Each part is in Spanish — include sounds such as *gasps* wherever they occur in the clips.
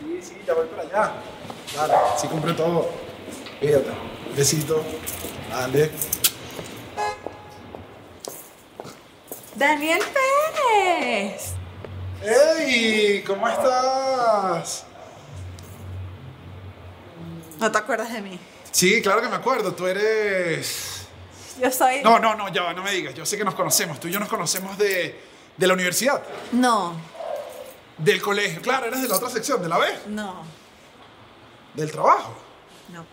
Sí, sí, ya voy para allá. Dale, sí compré todo. Fíjate. Besito. Dale. Daniel Pérez. ¡Ey! ¿Cómo estás? ¿No te acuerdas de mí? Sí, claro que me acuerdo. Tú eres. Yo soy... No, no, no, ya va, no me digas. Yo sé que nos conocemos. Tú y yo nos conocemos de, de la universidad, No, del colegio. Claro, eres de la otra sección, de la B, no, del trabajo. no.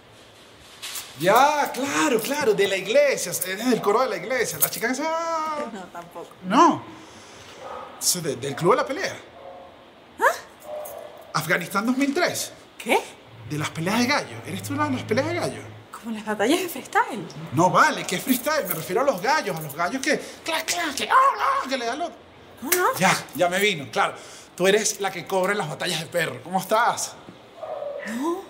Ya, claro, claro, de la iglesia. Eres del coro de la iglesia. La chica que se. No, tampoco. No. De- del club de la pelea. Afganistán 2003. ¿Qué? De las peleas de gallo. ¿Eres tú la de las peleas de gallo? Como las batallas de freestyle. No vale, es freestyle. Me refiero a los gallos, a los gallos que. ¡Clac, clac! Que, ¡ah, ah! que le dan los. No, no. Ya, ya me vino, claro. Tú eres la que cobra en las batallas de perro. ¿Cómo estás? No.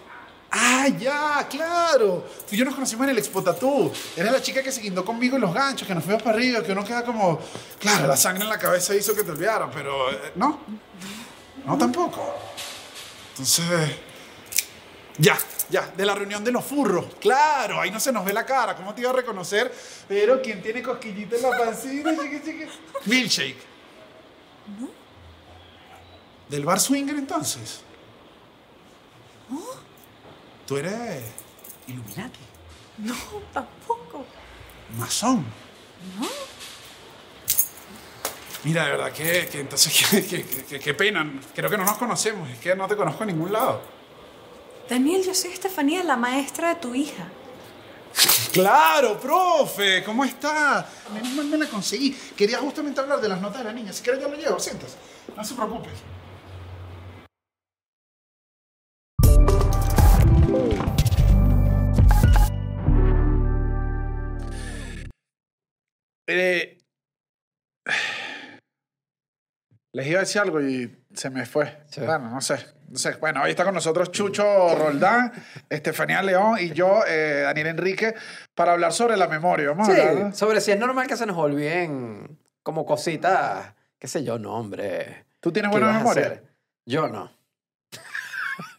Ah, ya, claro. Tú y yo nos conocimos en el Expo Tattoo. Eres la chica que se guindó conmigo en los ganchos, que nos fuimos para arriba, que uno queda como. Claro, la sangre en la cabeza hizo que te olvidara, pero. eh, no. No tampoco. Entonces. Ya, ya, de la reunión de los furros. Claro, ahí no se nos ve la cara. ¿Cómo te iba a reconocer? Pero ¿quién tiene cosquillita en la pancita? Chiqui, chiqui? Milkshake. ¿Del bar swinger entonces? Tú eres Illuminati, No, tampoco. masón. Mira, de verdad que, que entonces *laughs* qué, qué pena. Creo que no nos conocemos. Es que no te conozco en ningún lado. Daniel, yo soy Estefanía, la maestra de tu hija. *laughs* Claro, profe, ¿cómo está? Menos mal me la conseguí. Quería justamente hablar de las notas de la niña. Si quieres yo lo llevo, sientas. No se preocupe. Eh, *sighs* les iba a decir algo y se me fue. Sí. Bueno, no sé. No sé. Bueno, hoy está con nosotros Chucho Roldán, Estefanía León y yo, eh, Daniel Enrique, para hablar sobre la memoria. Vamos a Sí, hablar. sobre si es normal que se nos olviden como cositas, qué sé yo, no, hombre. ¿Tú tienes ¿Qué buena memoria? Yo no.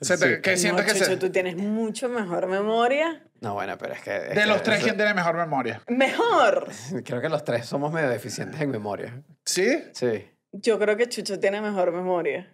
Se te- Sí. ¿Qué sientes que Chucho, se... tú tienes mucho mejor memoria. No, bueno, pero es que... es De que los tres, eso- ¿quién tiene mejor memoria? Mejor. *laughs* Creo que los tres somos medio deficientes en memoria. ¿Sí? Sí. Yo creo que Chucho tiene mejor memoria.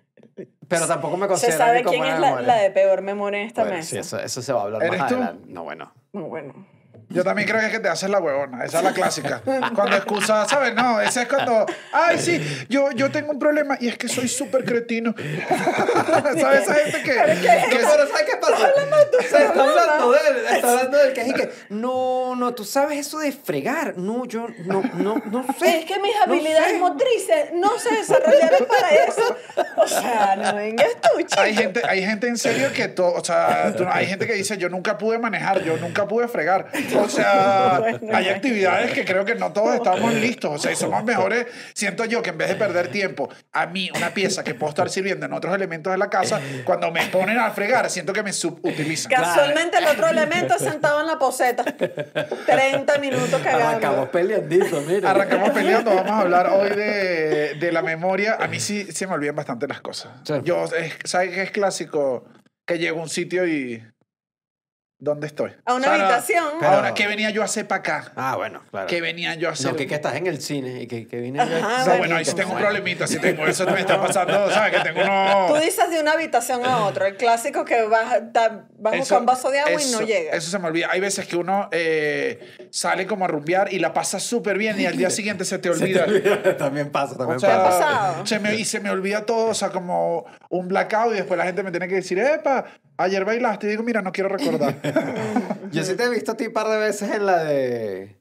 Pero tampoco me ¿Se considero sabe quién es la, la de peor memoria en esta Bueno, mesa? sí, eso, eso se va a hablar ¿Eres más tú? adelante. No, bueno. No, bueno. Yo también creo que es que te haces la huevona. Esa es la clásica. Cuando excusas, ¿sabes? No, esa es cuando... Ay, sí, yo, yo tengo un problema y es que soy súper cretino. *laughs* ¿Sabes? Esa gente que... que es- pero ¿sabes qué pasa? Se está hablando de él, está hablando de él, que es que, no, no, tú sabes eso de fregar. No, yo no, no, no sé. Es que mis No habilidades sé. motrices no se desarrollaron para eso. O sea, no vengas tú, chico. Hay gente, hay gente en serio que todo, o sea, hay gente que dice yo nunca pude manejar, yo nunca pude fregar. O sea, *laughs* Bueno, hay actividades que creo que no todos estamos listos. O sea, y somos mejores. Siento yo que en vez de perder tiempo, a mí una pieza que puedo estar sirviendo en otros elementos de la casa, cuando me ponen a fregar, siento que me subutilizan. Casualmente el otro elemento sentado en la poseta. 30 minutos Arrancamos cagando. peleandito, mira. Arrancamos peleando, vamos a hablar hoy de, *laughs* de la memoria. A mí sí se me olvidan bastante las cosas. Sí. Yo, es- ¿sabes qué es clásico? Que llego a un sitio y... ¿Dónde estoy? A una O sea, no- habitación. Pero- Ahora, ¿qué venía yo a hacer para acá? Ah, bueno, claro. ¿Qué venía yo a hacer? No, que, que estás en el cine y que, que vine Ajá, yo- No, bueno, bueno, ahí sí tengo un problemita, sí tengo, eso me está pasando, ¿sabes? Que tengo uno... Tú dices de una habitación a otra. El clásico que vas, da- vas a buscar un vaso de agua y eso- no llega. Eso se me olvida. Hay veces que uno eh, sale como a rumbear y la pasa súper bien y al día siguiente se te *laughs* olvida. también pasa, también O sea, ¿Te pasa. Se me, y se me olvida todo, o sea, como un blackout y después la gente me tiene que decir, epa, ayer bailaste y digo, mira, no quiero recordar. *laughs* Yo sí te he visto a ti un par de veces en la de...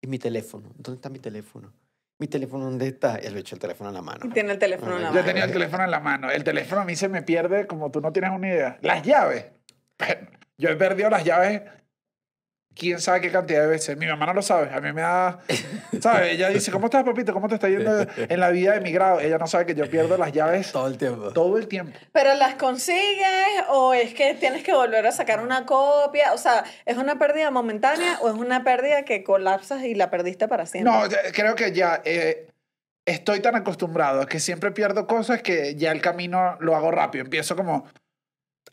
¿Y mi teléfono? ¿Dónde está mi teléfono? ¿Mi teléfono dónde está? Y el hecho el teléfono en la mano. Y tiene el teléfono en la Yo Yo mano. tenía el teléfono en la mano. El teléfono a mí se me pierde como tú no tienes una idea. Las llaves. Yo he perdido las llaves quién sabe qué cantidad de veces. Mi mamá no lo sabe. A mí me da... ¿Sabes? Ella dice, ¿cómo estás, papito? ¿Cómo te está yendo en la vida de mi grado? Ella no sabe que yo pierdo las llaves Todo el tiempo. todo el tiempo. Pero las consigues o es que tienes que volver a sacar una copia. O sea, ¿es una pérdida momentánea o es una pérdida que colapsas y la perdiste para siempre? No, creo que ya eh, estoy tan acostumbrado a que siempre pierdo cosas que ya el camino lo hago rápido. Empiezo como,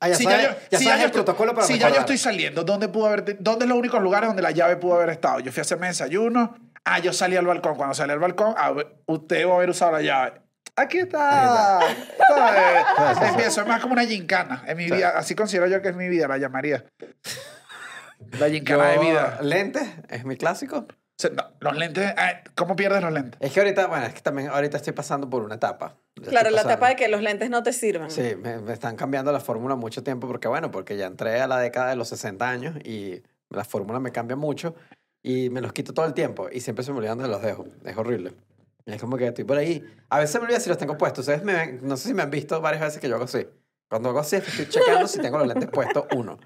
Ah, ya Si sabes, yo- ya si sabes yo el estoy- protocolo para Si ya yo estoy saliendo, ¿dónde pudo haber, dónde es los únicos lugares donde la llave pudo haber estado? Yo fui a hacerme desayuno. Ah, yo salí al balcón. Cuando salí al balcón, ah, usted debe haber usado la llave. Aquí está. ¿sabes? *laughs* Empiezo, es más como una gincana. En mi vida, así considero yo que es mi vida, la llamaría. La gincana de Yo, vida. Lentes, es mi clásico. No, los lentes, ah, ¿cómo pierdes los lentes? Es que ahorita, bueno, es que también ahorita estoy pasando por una etapa. Claro, la etapa de que los lentes no te sirvan. Sí, me, me están cambiando la fórmula mucho tiempo porque, bueno, porque ya entré a la década de los 60 años y la fórmula me cambia mucho y me los quito todo el tiempo y siempre se me olvidan de los dejo. Es horrible. Es como que estoy por ahí. A veces me olvida si los tengo puestos. Ustedes me ven- no sé si me han visto varias veces que yo hago así. Cuando hago así estoy chequeando si tengo los lentes puestos uno.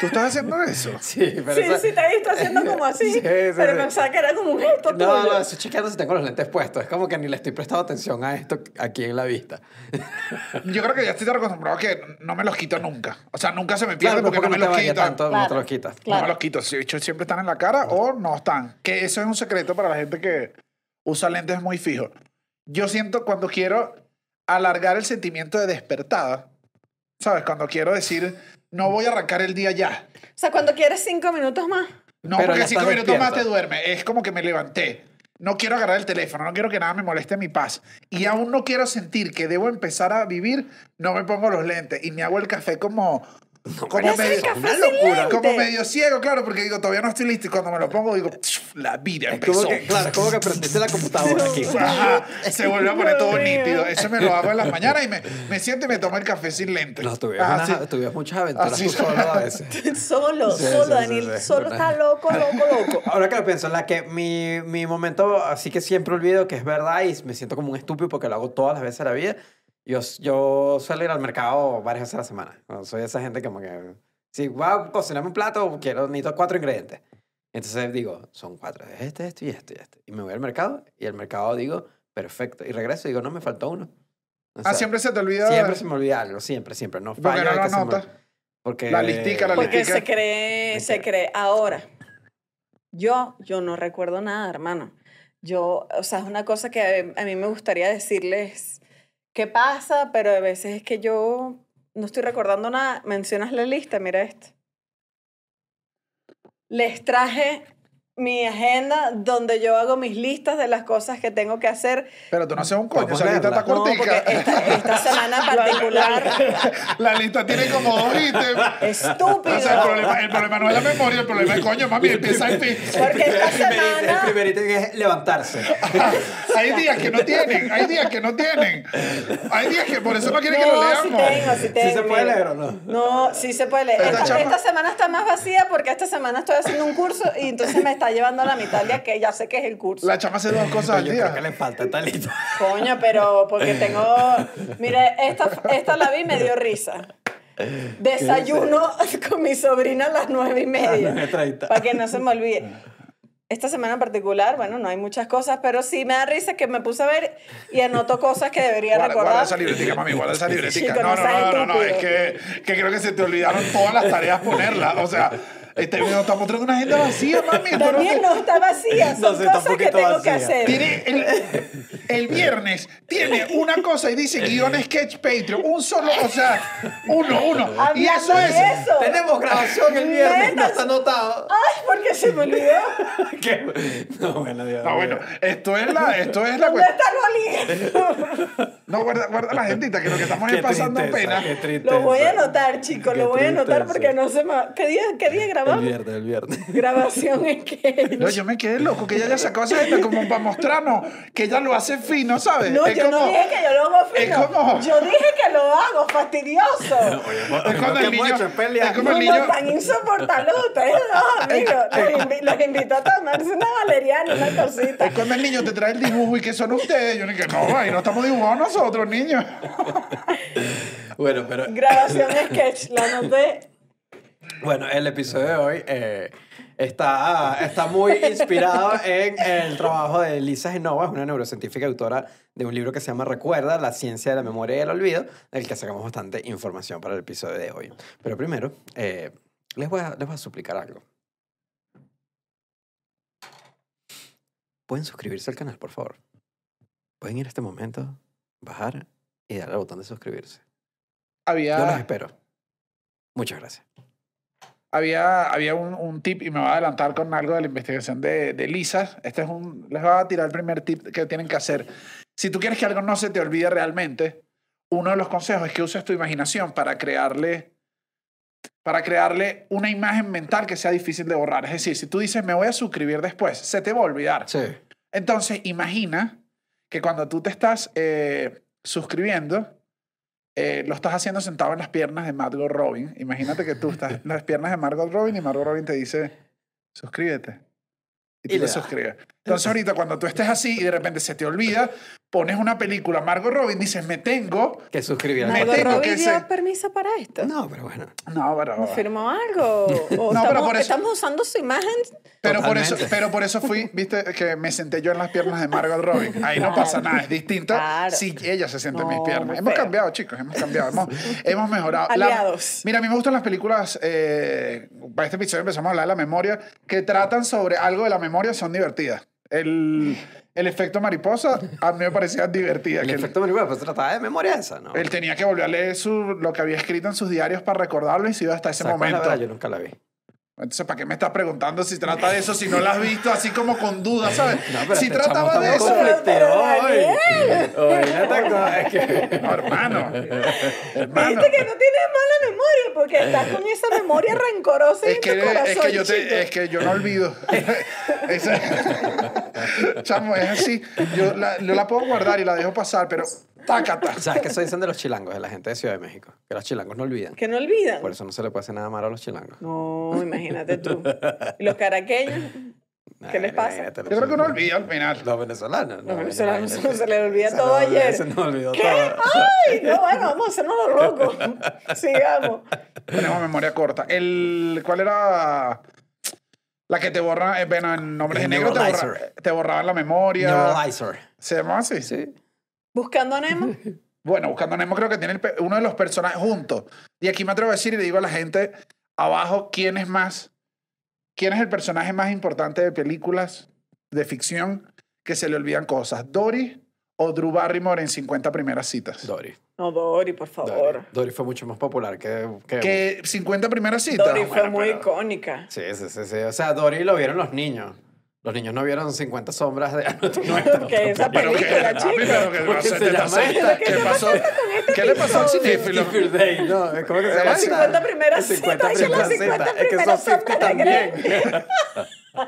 ¿Tú estás haciendo eso? *laughs* Sí, pero Sí, sí, te he visto haciendo *laughs* como así. Sí, sí, pero sí. pensaba que era como un gesto No, tuyo. no, estoy chequeando si tengo los lentes puestos. Es como que ni le estoy prestando atención a esto aquí en la vista. Yo creo que ya estoy tan acostumbrado que no me los quito nunca. O sea, nunca se me pierde Claro, porque, no me los quito. tanto, no te los quitas. No me los quito. De hecho, siempre están en la cara o no están. Que eso es un secreto para la gente que usa lentes muy fijos. Yo siento cuando quiero alargar el sentimiento de despertada, ¿sabes? Cuando quiero decir, no voy a arrancar el día ya. O sea, cuando quieres cinco minutos más. No, Pero porque ya cinco estás minutos más te despierta. duerme. Es como que me levanté. No quiero agarrar el teléfono, no quiero que nada me moleste mi paz. Y aún no quiero sentir que debo empezar a vivir, no me pongo los lentes y me hago el café como... como, pero medio, una locura. como medio ciego, claro, porque digo, todavía no estoy listo. Y cuando me lo pongo, digo, "Pf, la vida Es empezó. como que, claro, como que prendiste la computadora aquí. Ajá, se vuelve a poner todo nítido. Eso me lo hago en las mañanas y me, me siento y me tomo el café sin lentes. No, tuvieras, Ajá, unas- sí. muchas aventuras Así tú solo a veces. *laughs* Solo, Sí, solo, sí, Daniel. sí. Solo está loco, loco, loco. *laughs* Ahora que lo pienso, la que mi, mi momento, así que siempre olvido que es verdad y me siento como un estúpido porque lo hago todas las veces de la vida. Yo, yo suelo ir al mercado varias veces a la semana. No, Soy esa gente como que, si voy a cocinarme un plato, quiero, necesito cuatro ingredientes. Entonces digo, son cuatro, este, este y este y este. Y me voy al mercado y al mercado digo, perfecto. Y regreso y digo, no, me faltó uno. O Ah, sea, siempre se te olvida. Siempre se me olvida algo, siempre, siempre. No ¿Por qué fallo no se me-? Porque... La listica, la Porque listica. se cree, se cree. Ahora, yo, yo no recuerdo nada, hermano. Yo, o sea, es una cosa que a mí me gustaría decirles qué pasa, pero a veces es que yo no estoy recordando nada. Mencionas la lista, mira esto. Les traje mi agenda donde yo hago mis listas de las cosas que tengo que hacer. Pero tú no haces un coño, esa lista está No, cortica. esta, esta *laughs* semana particular, *laughs* La lista tiene como dos ítems. estúpido. O sea, el problema, el problema no es la memoria, el problema es coño, mami, empieza en fin. Porque esta El primerito- el semana... primerito es levantarse. *laughs* Hay días que no tienen, hay días que no tienen. Hay días que por eso no quieren que lo leamos. sí tengo, sí tengo. ¿Sí se puede leer o no? No, sí se puede leer. Esta esta semana está más vacía porque esta semana estoy haciendo un curso y entonces me está llevando a la mitad de que ya sé que es el curso. La chama hace dos cosas al Yo creo que día. le falta talito. Coño, pero porque tengo... Mire, esta, esta la vi y me dio risa. Desayuno con mi sobrina a las nueve y media. 9:30. Para que no se me olvide. Esta semana en particular, bueno, no hay muchas cosas, pero sí me da risa que me puse a ver y anoto cosas que debería Guarda, guarda recordar. esa libretica, mami, guarda esa *laughs* libretica. Chico, No, no no, no, no, no, es que, que creo que se te olvidaron todas las tareas ponerlas. O sea, este video está mostrando una agenda vacía, mami. *laughs* También no está vacía, son No, sí, cosas que tengo que vacía. hacer. Tiene el, el viernes tiene una cosa y dice guion sketch Patreon, un solo, o sea, uno, uno. Y eso Hablando es. eso. Tenemos grabación el viernes, no está anotado. Ay, porque se me olvidó. *laughs* ¿Qué? No, bueno, Dios No, bueno, esto es la, esto es la ¿Dónde cuestión. está el? No, guarda, guarda la gentita, que lo que estamos Qué es pasando tristeza, pena. Qué tristeza. Lo voy a anotar, chicos, lo voy a anotar porque no se me... ¿Qué día, qué día El grabamos? viernes, el viernes. *laughs* Grabación es que... No, yo me quedé loco que ella haya sacado esa agenda como para mostrarnos que ella lo hace fino, ¿sabes? No, es yo no como- dije que yo lo hago es fino. como- Yo dije que lo hago, fastidioso. *laughs* Es cuando el ¿Qué hemos niño, hecho? Es como el niño, no, tan insoportables ustedes no, *laughs* amigos. Los, invi- los invito a tomarse una valeriana, una cosita. es cuando el niño te trae el dibujo y que son ustedes. Yo dije, no, ahí no estamos dibujando nosotros, niños. Bueno, pero Grabación sketch, la anoté. Bueno, el episodio de hoy eh, está, está muy inspirado *laughs* en el trabajo de Lisa Genova, una neurocientífica autora de un libro que se llama Recuerda, la ciencia de la memoria y el olvido, del que sacamos bastante información para el episodio de hoy. Pero primero, eh, les, voy a, les voy a suplicar algo. ¿Pueden suscribirse al canal, por favor? Pueden ir a este momento, bajar y darle al botón de suscribirse. Yo los Había, espero. Muchas gracias. Había, había un, un tip, y me voy a adelantar con algo de la investigación de, de Lisa. Este es un, les voy a tirar el primer tip que tienen que hacer. Si tú quieres que algo no se te olvide realmente, uno de los consejos es que uses tu imaginación para crearle, para crearle una imagen mental que sea difícil de borrar. Es decir, si tú dices, me voy a suscribir después, se te va a olvidar. Sí. Entonces, imagina que cuando tú te estás eh, suscribiendo, eh, lo estás haciendo sentado en las piernas de Margot Robin. Imagínate que tú estás en las piernas de Margot Robin y Margot Robin te dice, suscríbete. Y tú Y te suscribes. Entonces, ahorita cuando tú estés así y de repente se te olvida, pones una película Margot Robin, dices, me tengo. Que suscribir Me ¿Margot tengo que dio permiso para esto? No, pero bueno. No, pero. ¿No firmó algo? ¿O *laughs* No, pero estamos, por eso- estamos usando su imagen? Pero por, eso, pero por eso fui, viste, que me senté yo en las piernas de Margot Robin. Ahí no Claro. pasa nada, es distinto Claro. si ella se siente en mis No, piernas. Hemos feo. cambiado, chicos, hemos cambiado, hemos, hemos mejorado. La- Aliados. mira, a mí me gustan las películas, eh, para este episodio empezamos a hablar de la memoria, que tratan sobre algo de la memoria, son divertidas. El, el efecto mariposa a mí me parecía divertida. El que él- efecto mariposa, pues trataba de memoria esa, ¿no? él tenía que volver a leer su, lo que había escrito en sus diarios para recordarlo y se iba hasta ese ¿Sabes cuál es la momento. verdad? Yo nunca la vi. Entonces, ¿para qué me estás preguntando si trata de eso si no la has visto así como con dudas, ¿sabes? No, pero si este trataba de eso. hoy. Hoy que... No, hermano. hermano. Viste que no tienes mala memoria porque estás con esa memoria rencorosa Es en que, tu corazón, es, que yo te, es que yo no olvido. *laughs* *laughs* Chamo, es así. Yo la, yo la puedo guardar y la dejo pasar, pero tácata. ¿Sabes qué eso dicen de los chilangos, de la gente de Ciudad de México? Que los chilangos no olvidan. Que no olvidan. Por eso no se le puede hacer nada malo a los chilangos. No, imagínate tú. ¿Y los caraqueños? ¿Qué les pasa? Yo creo que no olvida al final. Los venezolanos. Los no, venezolanos se les olvida Se todo ayer. Se nos olvidó ¿Qué? todo. ¡Ay! No, bueno, vamos a hacernos los locos. *laughs* Sigamos. Tenemos memoria corta. El, ¿Cuál era la que te borra? Eh, bueno, en nombres de negro te, borra, te borraban la memoria. Neuralizer. ¿Se llamaba así? Sí. Buscando a Nemo. *laughs* Bueno, Buscando a Nemo creo que tiene el uno de los personajes juntos. Y aquí me atrevo a decir y le digo a la gente abajo quién es más, quién es el personaje más importante de películas de ficción que se le olvidan cosas. Dory o Drew Barrymore en 50 primeras citas. Dory. No, Dory, por Dory. favor. Dory fue mucho más popular que... que... Que 50 primeras citas. Dory fue Bueno, muy pero- icónica. Sí, sí, sí, sí. O sea, Dory lo vieron los niños. Los niños no vieron 50 sombras de... No, *laughs* Que esa Pero que, película, papi, chico. pero que ¿Por qué se llama esta? ¿Qué pasó? ¿Qué le pasó al cinéfilo? Day, no, ¿cómo que se llama? Las 50 primeras 50 citas, que las primeras 50 citas. Es que primeras son 50 sombras de también. *laughs*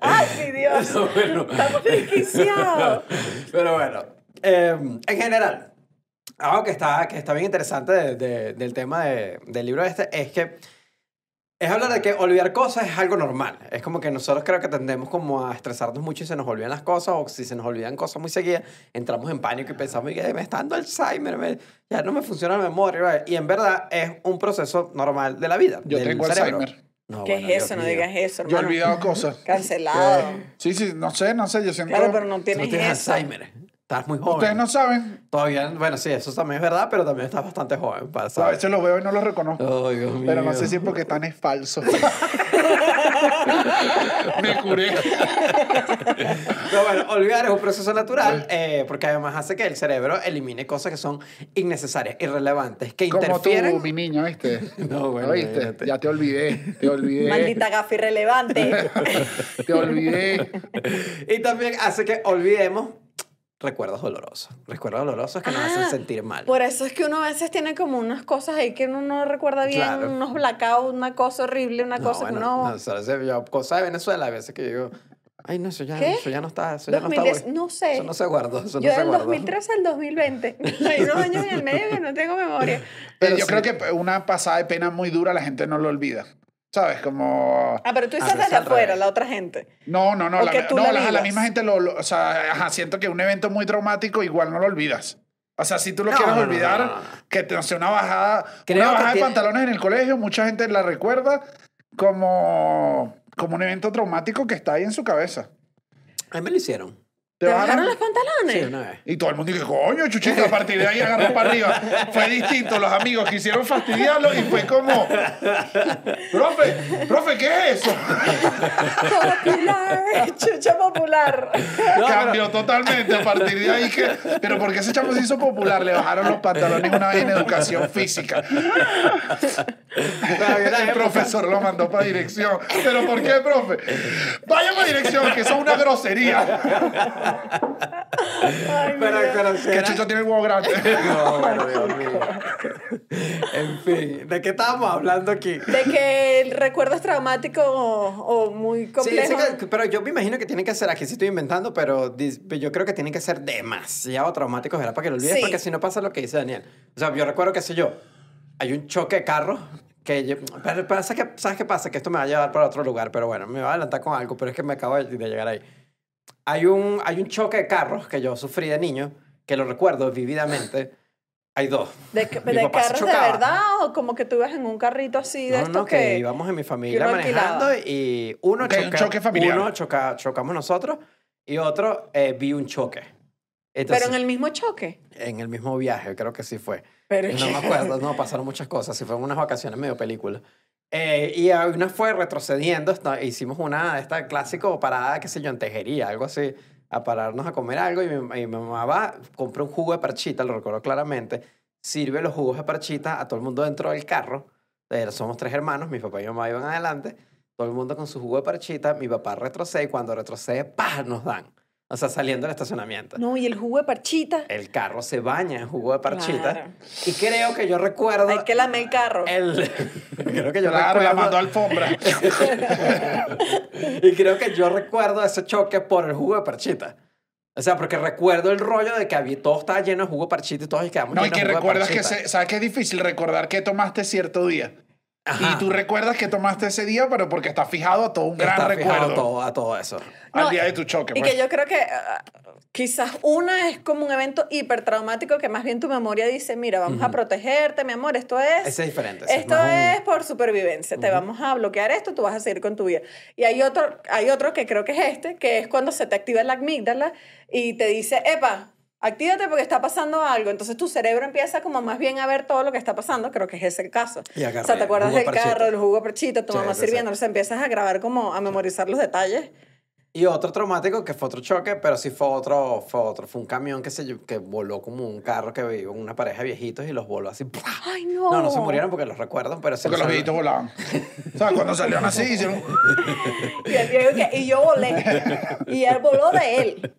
Ay, mi Dios. *laughs* Bueno. Estamos desquiciados. Pero bueno, eh, en general, algo que está, que está bien interesante de- de- del tema de- del libro este es que es hablar de que olvidar cosas es algo normal. Es como que nosotros creo que tendemos como a estresarnos mucho y se nos olvidan las cosas o si se nos olvidan cosas muy seguidas, entramos en pánico y pensamos que me está dando Alzheimer, me- ya no me funciona la memoria. Y en verdad es un proceso normal de la vida. Yo del tengo cerebro. Alzheimer. No, ¿Qué bueno, es eso? Dios No digas eso, Yo he olvidado cosas. *laughs* Cancelado. Sí, sí, no sé, no sé, yo siento... Claro, pero no tienes no tienes eso. Alzheimer. Estás muy joven. Ustedes no saben, Todavía, bueno, sí, eso también es verdad, pero también estás bastante joven para a veces lo veo y no lo reconozco. Ay, Dios mío. Pero no sé si es porque tan es falso. *laughs* Me curé. Pero bueno, olvidar es un proceso natural eh, porque además hace que el cerebro elimine cosas que son innecesarias, irrelevantes, que Como tú, interfieren. mi niño, ¿viste? *laughs* No, bueno, imagínate. Ya te olvidé, te olvidé. Maldita gafa irrelevante. *laughs* Te olvidé. Y también hace que olvidemos recuerdos dolorosos. Recuerdos dolorosos que nos hacen Ah, sentir mal. Por eso es que uno a veces tiene como unas cosas ahí que uno no recuerda bien, Claro. unos blackouts, una cosa horrible, una No, cosa que bueno, uno... no, ¿sabes? Yo, cosa de Venezuela, a veces que yo digo, ay, no, eso ya, eso ya no está, eso ya no 2010, está. güey. no sé. Eso no se guardó, eso Yo no se del guardó. 2013 al 2020. *laughs* *laughs* Hay unos años en el medio que no tengo memoria. Pero Eh, yo sí. creo que una pasada de pena muy dura la gente no lo olvida. ¿Sabes? Como... Ah, pero tú Ah, desde afuera, la otra gente. No, no, no. O La, que tú no, la la, la misma gente lo, lo- O sea, ajá, siento que un evento muy traumático igual no lo olvidas. O sea, si tú lo No, quieres no, olvidar, no, no, no. que te, sé, una bajada, Creo una que bajada de tiene- pantalones en el colegio, mucha gente la recuerda como, como un evento traumático que está ahí en su cabeza. A mí me lo hicieron. ¿Te bajaron los pantalones? Sí, una vez. Y todo el mundo dice, coño, Chuchito, a partir de ahí agarró para arriba. Fue distinto, los amigos quisieron fastidiarlo y fue como, profe, profe, ¿qué es eso? Popular, chucha popular. No, Cambió totalmente a partir de ahí que, pero porque ese chamo se hizo popular, le bajaron los pantalones una vez en educación física. El profesor lo mandó para dirección. ¿Pero por qué, profe? Vaya para dirección, que eso es una grosería. Pero, pero sí Que Chucho tiene el huevo grande. *laughs* No, bueno, Dios mío. En fin, ¿de qué estábamos hablando aquí? De que el recuerdo es traumático o, o muy Sí, complejo. sí que- pero yo me imagino que tienen que ser, aquí sí estoy inventando, pero yo creo que tienen que ser demasiado traumáticos, ¿verdad? Para que lo olvides, Sí. porque si no pasa lo que dice Daniel. O sea, yo recuerdo, qué sé yo, hay un choque de carros que... yo- pero pasa que, ¿Sabes qué pasa? Que esto me va a llevar para otro lugar, pero bueno, me va a adelantar con algo, pero es que me acabo de, de llegar ahí. Hay un, hay un choque de carros que yo sufrí de niño, que lo recuerdo vividamente. Hay dos. ¿De, que- de carros de verdad o como que tú ibas en un carrito así de No, estos no, que, que... íbamos en mi familia manejando y uno Ok, un choca- choque familiar. Uno choca- chocamos nosotros y otro eh, vi un choque. Entonces, Pero en el mismo choque. en el mismo viaje, creo que sí fue. Pero no me *laughs* acuerdo, no, pasaron muchas cosas. Sí, fueron unas vacaciones medio película. Eh, y una fue retrocediendo, esta- hicimos una, esta clásico parada, qué sé yo, en tejería, algo así, a pararnos a comer algo y mi, y mi mamá va, compra un jugo de parchita, lo recuerdo claramente, sirve los jugos de parchita a todo el mundo dentro del carro. Eh, somos tres hermanos, mi papá y mi mamá iban adelante, todo el mundo con su jugo de parchita, mi papá retrocede y cuando retrocede, ¡pah! nos dan. O sea, saliendo del estacionamiento. No, y el jugo de parchita. El carro se baña en jugo de parchita. Claro. Y creo que yo recuerdo... Hay que lamer el carro. El, *laughs* creo que yo Claro, la recuerdo, mandó alfombra. *laughs* y creo que yo recuerdo ese choque por el jugo de parchita. O sea, porque recuerdo el rollo de que había, todo estaba lleno de jugo de parchita y todos quedamos No, y que de jugo de recuerdas que, se- ¿sabes que es difícil recordar que tomaste cierto día? Ajá. Y tú recuerdas que tomaste ese día, pero porque está fijado a todo un gran Está fijado recuerdo. todo, a todo eso. Al No, día de tu choque. Y pues. que yo creo que ah, quizás una es como un evento hipertraumático que más bien tu memoria dice, mira, vamos a protegerte, mi amor, esto es... Ese es diferente. ese Esto un- es por supervivencia, te vamos a bloquear esto, tú vas a seguir con tu vida. Y hay otro, hay otro que creo que es este, que es cuando se te activa la amígdala y te dice, epa, actívate porque está pasando algo. Entonces tu cerebro empieza como más bien a ver todo lo que está pasando, creo que es ese el caso. Y o sea, te acuerdas del carro, el jugo de parchita, tu Sí, mamá sirviendo, o sea, empiezas a grabar como, a memorizar los detalles. Y otro traumático que fue otro choque, pero sí fue otro, fue otro. Fue un camión que, se, que voló como un carro que iba una pareja de viejitos y los voló así. ¡pua! Ay, no. No, no se murieron porque los recuerdan, pero se Porque los viejitos volaban. o sea, cuando salieron así, *laughs* hicieron... Y, el viejo que- y yo volé. Y él voló de él.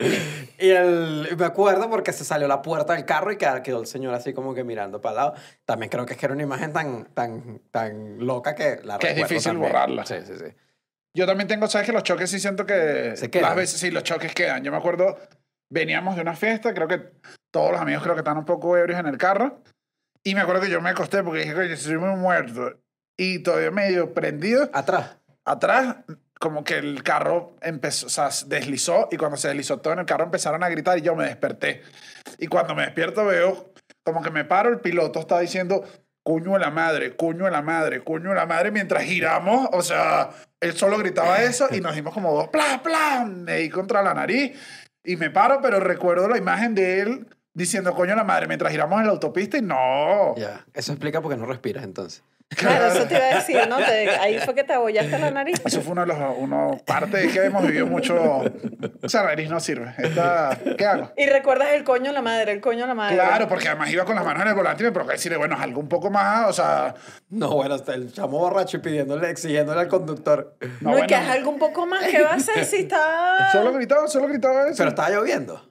Y el, me acuerdo porque se salió la puerta del carro y quedó, quedó el señor así como que mirando para el lado. También creo que es que era una imagen tan, tan, tan loca que la Que es difícil también. borrarla. Sí, sí, sí. Yo también tengo, ¿sabes que Los choques sí siento que... Se quedan. Las veces sí, los choques quedan. Yo me acuerdo, veníamos de una fiesta, creo que todos los amigos creo que están un poco ebrios en el carro. Y me acuerdo que yo me acosté porque dije, oye, estoy muy muerto. Y todavía medio prendido. Atrás. atrás, como que el carro empezó, o sea, deslizó y cuando se deslizó todo en el carro empezaron a gritar y yo me desperté. Y cuando me despierto veo, como que me paro, el piloto está diciendo, cuño de la madre, cuño de la madre, cuño de la madre, mientras giramos, o sea, él solo gritaba *laughs* eso y nos dimos como dos, pla, pla, me di contra la nariz y me paro, pero recuerdo la imagen de él diciendo, coño la madre, mientras giramos en la autopista y no. Ya. Eso explica por qué no respiras entonces. Claro, eso te iba a decir, ¿no? Te- *laughs* ahí fue que te abollaste la nariz. Eso fue uno de los, uno, parte de que hemos vivido mucho. Esa nariz no sirve. Esta, ¿Qué hago? Y recuerdas el coño a la madre, el coño a la madre. Claro, porque además iba con las manos en el volante y me provocó decirle, bueno, es algo un poco más, o sea, No, bueno, hasta el chamo borracho y pidiéndole, exigiéndole al conductor. no, No, y bueno. que es algo un poco más que va a hacer si está... *laughs* Solo gritaba, solo gritaba eso. Pero estaba lloviendo.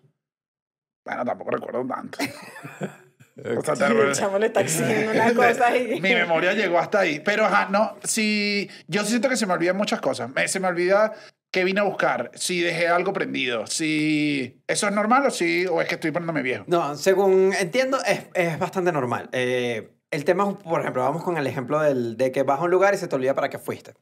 Bueno, tampoco recuerdo tanto. *laughs* O sea, Sí, el chamo le está *laughs* exigiendo una cosa y... Mi memoria *laughs* llegó hasta ahí. Pero, ajá, no, si. Yo siento que se me olvidan muchas cosas. Me- se me olvida qué vine a buscar, si dejé algo prendido, si. ¿Eso es normal o, si, o es que estoy poniéndome viejo? No, según entiendo, es, es bastante normal. Eh, el tema, por ejemplo, vamos con el ejemplo del, de que vas a un lugar y se te olvida para qué fuiste.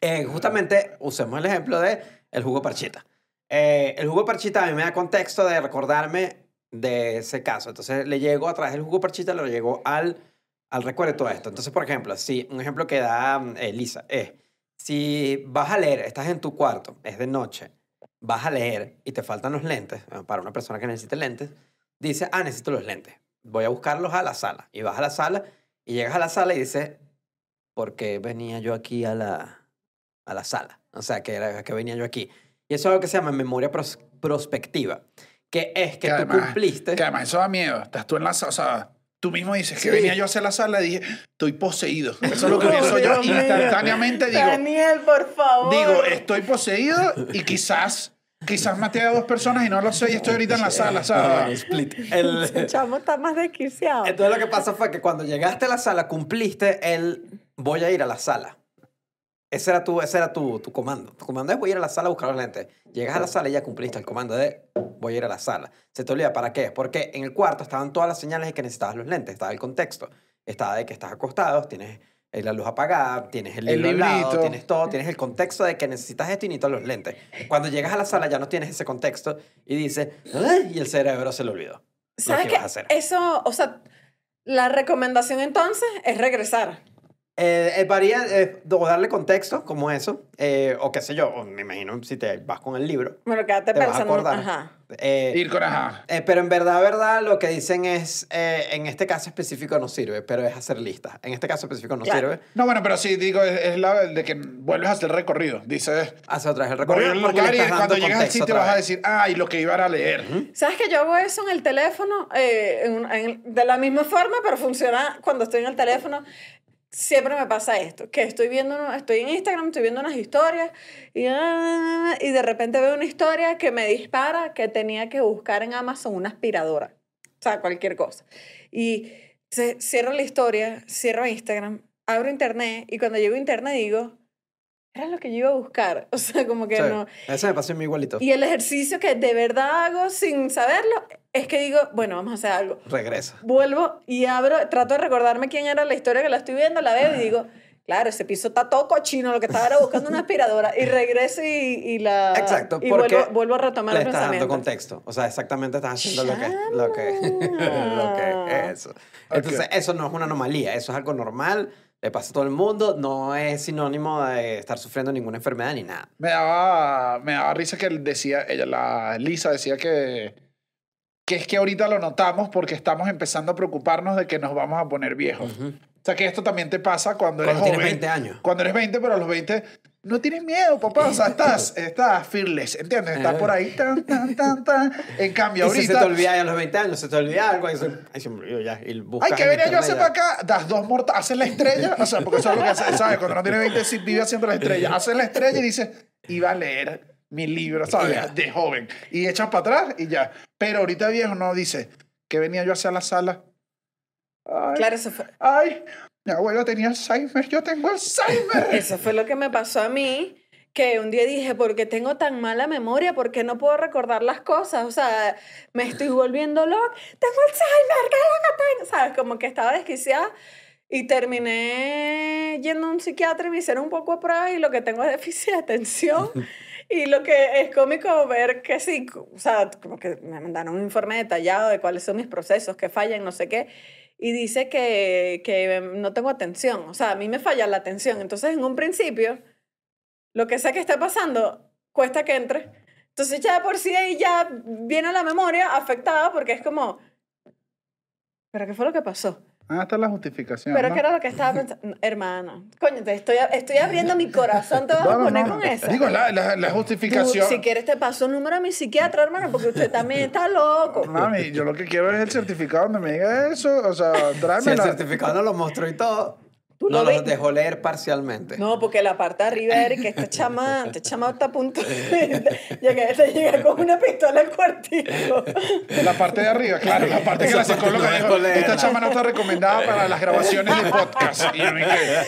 Eh, justamente, usemos el ejemplo de el jugo parchita. Eh, el jugo parchita a mí me da contexto de recordarme de ese caso. Entonces, le llego a través del jugo parchita, le llego al, al recuerdo de todo esto. Entonces, por ejemplo, si un ejemplo que da mm, eh, es, si vas a leer, estás en tu cuarto, es de noche, vas a leer y te faltan los lentes, eh, para una persona que necesite lentes, dice, ah, necesito los lentes. Voy a buscarlos a la sala. Y vas a la sala y llegas a la sala y dices, ¿por qué venía yo aquí a la, a la sala? O sea, que que venía yo aquí. Y eso es lo que se llama memoria pros- prospectiva, que es que, tú además- cumpliste. Que además eso da miedo. Estás tú en la sala, o sea, tú mismo dices Sí. que venía yo a hacer la sala y dije, estoy poseído. Eso es lo que *laughs* pienso yo instantáneamente. Digo, Daniel, por favor. digo, estoy poseído y quizás, quizás maté a dos personas y no lo sé y estoy ahorita en la sala, ¿sabes? *laughs* split. El- *laughs* El chamo está más desquiciado. Entonces lo que pasa fue que cuando llegaste a la sala cumpliste el voy a ir a la sala. Ese era tu, ese era tu, tu comando. Tu comando es voy a ir a la sala a buscar los lentes. Llegas a la sala y ya cumpliste el comando de voy a ir a la sala. Se te olvida para qué. Porque en el cuarto estaban todas las señales de que necesitabas los lentes. Estaba el contexto. Estaba de que estás acostado, tienes eh, la luz apagada, tienes el El libro al lado, tienes todo, tienes el contexto de que necesitas esto y necesitas los lentes. Cuando llegas a la sala ya no tienes ese contexto y dices, "Ay", y el cerebro se le olvidó. lo ¿Sabes qué? a. Eso, o sea, la recomendación entonces es regresar. Eh, eh, varía, eh, o darle contexto, como eso, eh, o qué sé yo, o me imagino si te vas con el libro, Bueno, quédate te vas a pensando. acordar. Ajá. Eh, Ir con ajá. eh, pero en verdad, verdad, lo que dicen es, eh, en este caso específico no sirve, pero es hacer listas. En este caso específico no Claro. sirve. No, bueno, pero sí, digo, es, es la de que vuelves a hacer el recorrido. Dices, Hace otra vez el voy recorrido. porque lugar y cuando llegas al sitio vas a decir, ay, lo que iba era a leer. ¿Sabes que yo hago eso en el teléfono? eh, en en- de la misma forma, pero funciona cuando estoy en el teléfono. Siempre me pasa esto, que estoy viendo, estoy en Instagram, estoy viendo unas historias y, y de repente veo una historia que me dispara que tenía que buscar en Amazon una aspiradora. O sea, cualquier cosa. Y cierro la historia, cierro Instagram, abro internet y cuando llego a internet digo, era lo que yo iba a buscar. *laughs* O sea, como que Sí, no... Ese me pasó a mí igualito. Y el ejercicio que de verdad hago sin saberlo es que digo, bueno, vamos a hacer algo. Regresa. Vuelvo y abro, trato de recordarme quién era la historia que la estoy viendo, la veo y digo, claro, ese piso está todo cochino, lo que estaba era buscando una aspiradora. Y regreso y, y la... Exacto, Y porque vuelvo, vuelvo a retomar Le el estás dando contexto. O sea, exactamente estás haciendo lo que, lo que, *laughs* lo que es eso. Entonces, eso no es una anomalía, eso es algo normal, le pasa a todo el mundo, no es sinónimo de estar sufriendo ninguna enfermedad ni nada. Me daba, me daba risa que él decía, ella, la Lisa decía que, que es que ahorita lo notamos porque estamos empezando a preocuparnos de que nos vamos a poner viejos. O sea, que esto también te pasa cuando eres Cuando tienes joven. 20 años. Cuando eres 20, pero a los 20 no tienes miedo, papá. O sea, estás, *laughs* estás fearless, ¿entiendes? Estás por ahí, tan, tan, tan, tan. En cambio, Y si se ahorita... te olvida a los 20 años, se te olvida algo, y se, ay, se me olvidó ya. Y Ay, que en venía yo a internet hacer ya. para acá, das dos mortas, haces la estrella, o sea, porque eso es lo que hace, ¿sabes? Cuando no tiene 20, sí vive haciendo la estrella, haces la estrella y dices, iba a leer mi libro, ¿sabes? Ya. De joven. Y echas para atrás y ya. Pero ahorita viejo no dice, que venía yo hacia la sala. Ay, Claro, eso fue, ay, mi abuelo tenía Alzheimer, yo tengo Alzheimer. *laughs* eso fue lo que me pasó a mí. Que un día dije, ¿por qué tengo tan mala memoria? ¿Por qué no puedo recordar las cosas? O sea, me estoy volviendo loca. Tengo Alzheimer, ¿qué es lo que tengo? ¿Sabes? Como que estaba desquiciada. Y terminé yendo a un psiquiatra y me hicieron un poco de pruebas y lo que tengo es déficit de atención. *laughs* y lo que es cómico ver que sí, o sea, como que me mandaron un informe detallado de cuáles son mis procesos, que fallan, no sé qué. Y dice que, que no tengo atención. O sea, a mí me falla la atención. Entonces, en un principio, lo que sea que esté pasando, cuesta que entre. Entonces, ya por sí ahí ya viene la memoria afectada porque es como, ¿pero qué fue lo que pasó? Ah, está la justificación. ¿Pero ¿no? qué era lo que estaba pensando? *laughs* Hermano, coño, te estoy, estoy abriendo mi corazón, te vas No, a poner no. con esa. Digo, la, la, la Tú, justificación. si quieres te paso un número a mi psiquiatra, hermano, porque usted también está loco. Mami, yo lo que quiero es el certificado donde me diga eso. O sea, *laughs* Si el certificado no lo mostró y todo, Tú no lo lo vi- dejó leer parcialmente. No, porque la parte de arriba era que esta chama, esta chama está a punto de llegar, con una pistola al cuartico. La parte de arriba, claro, la parte que la psicóloga no dijo, dejó leerla. esta chama no está recomendada para las grabaciones de podcast. Y yo me quedé,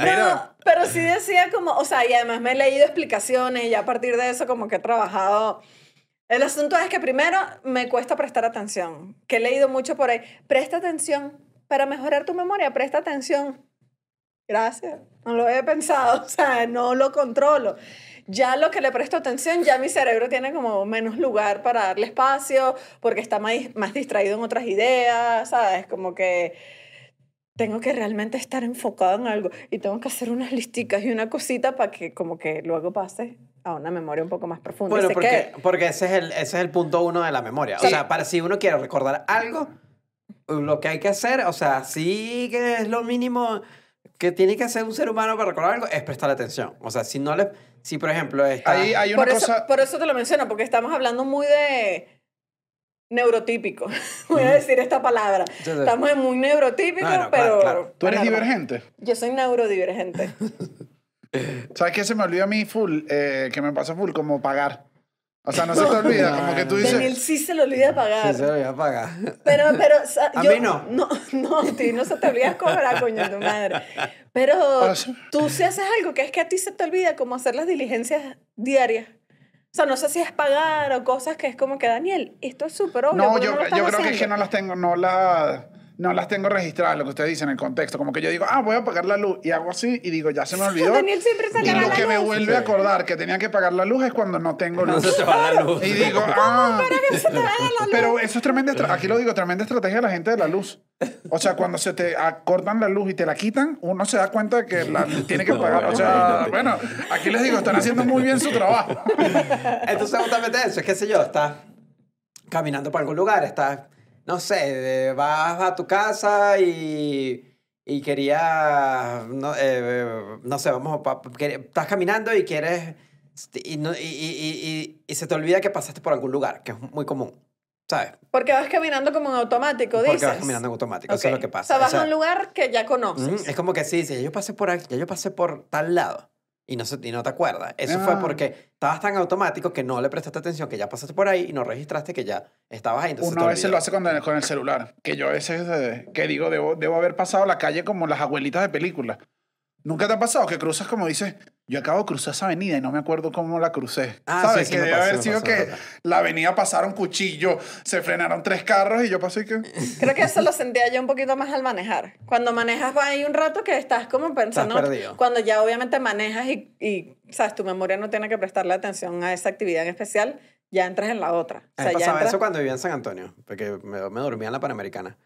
mira, No, pero sí decía como, o sea, y además me he leído explicaciones y a partir de eso como que he trabajado. El asunto es que primero me cuesta prestar atención, que he leído mucho por ahí. Presta atención para mejorar tu memoria, presta atención. Gracias, no lo he pensado, *laughs* o sea, no lo controlo. Ya lo que le presto atención, ya mi cerebro tiene como menos lugar para darle espacio, porque está más, más distraído en otras ideas, ¿sabes? Como que tengo que realmente estar enfocado en algo y tengo que hacer unas listicas y una cosita para que como que luego pase a una memoria un poco más profunda. Bueno, porque, porque ese, es el, ese es el punto uno de la memoria. Sí. O sea, para si uno quiere recordar algo, lo que hay que hacer, o sea, sí que es lo mínimo que tiene que hacer un ser humano para recordar algo, es prestar atención. O sea, si no le... Si, por ejemplo, está... Ahí hay una por, eso, cosa... por eso te lo menciono, porque estamos hablando muy de neurotípico. *laughs* Voy a decir esta palabra. Estamos en muy neurotípico, No, no, claro, pero... claro. ¿Tú eres divergente? Yo soy neurodivergente. *laughs* ¿Sabes qué se me olvida a mí full? Eh, que me pasa full, como pagar. O sea, no se te olvida, *laughs* como que tú Daniel dices... sí se le olvida pagar. Sí, se lo voy a pagar. Pero, pero, o sea, *laughs* A yo- mí no. No, no, a ti no se te olvida cobrar, coño, de tu madre. Pero tú sí haces algo que es que a ti se te olvida como hacer las diligencias diarias. O sea, no sé si es pagar o cosas que es como que, Daniel, esto es súper obvio. No, ¿por qué yo, lo estás yo creo que es que no las tengo, no las, no las tengo registradas, lo que ustedes dicen en el contexto. Como que yo digo, ah, voy a pagar la luz y hago así y digo, ya se me *laughs* olvidó. Daniel siempre se y lo la que me vuelve a acordar que tenía que pagar la luz es cuando no tengo No luz. se te va la luz. Y digo, *laughs* ah, que se te la luz. pero eso es tremenda, aquí lo digo, tremenda estrategia de la gente de la luz. O sea, cuando se te cortan la luz y te la quitan, uno se da cuenta de que la tiene que pagar. O sea, bueno, aquí les digo, están haciendo muy bien su trabajo. *laughs* Entonces, justamente eso, es que sé yo, estás caminando por algún lugar, estás, no sé, eh, vas a tu casa y, y querías, no, eh, no sé, vamos, estás caminando y quieres, y, no- y, y, y, y- y se te olvida que pasaste por algún lugar, que es muy común, ¿sabes? Porque vas caminando como en automático, dices. Porque vas caminando en automático, eso es lo que pasa. O sea, vas O sea, a un lugar que ya conoces. Es como que sí, sí, yo pasé por aquí, yo pasé por tal lado y no, se, y no te acuerdas. Eso fue Ah. porque estabas tan automático que no le prestaste atención, que ya pasaste por ahí y no registraste que ya estabas ahí. Entonces Uno a veces lo hace con el, con el celular. Que yo a veces, eh, que digo, debo, debo haber pasado la calle como las abuelitas de película. ¿Nunca te ha pasado que cruzas como dices, yo acabo de cruzar esa avenida y no me acuerdo cómo la crucé? Ah, ¿Sabes? sí, sí, que me debe pasó, haber sido pasó, que pasó. la avenida pasaron cuchillo, se frenaron tres carros y yo pasé que... Creo que eso lo sentía yo un poquito más al manejar. Cuando manejas va ahí un rato que estás como pensando. perdido. Cuando ya obviamente manejas y, y, sabes, tu memoria no tiene que prestarle atención a esa actividad en especial, ya entras en la otra. O A sea, me ya pasaba entras- eso cuando vivía en San Antonio, porque me, me dormía en la Panamericana.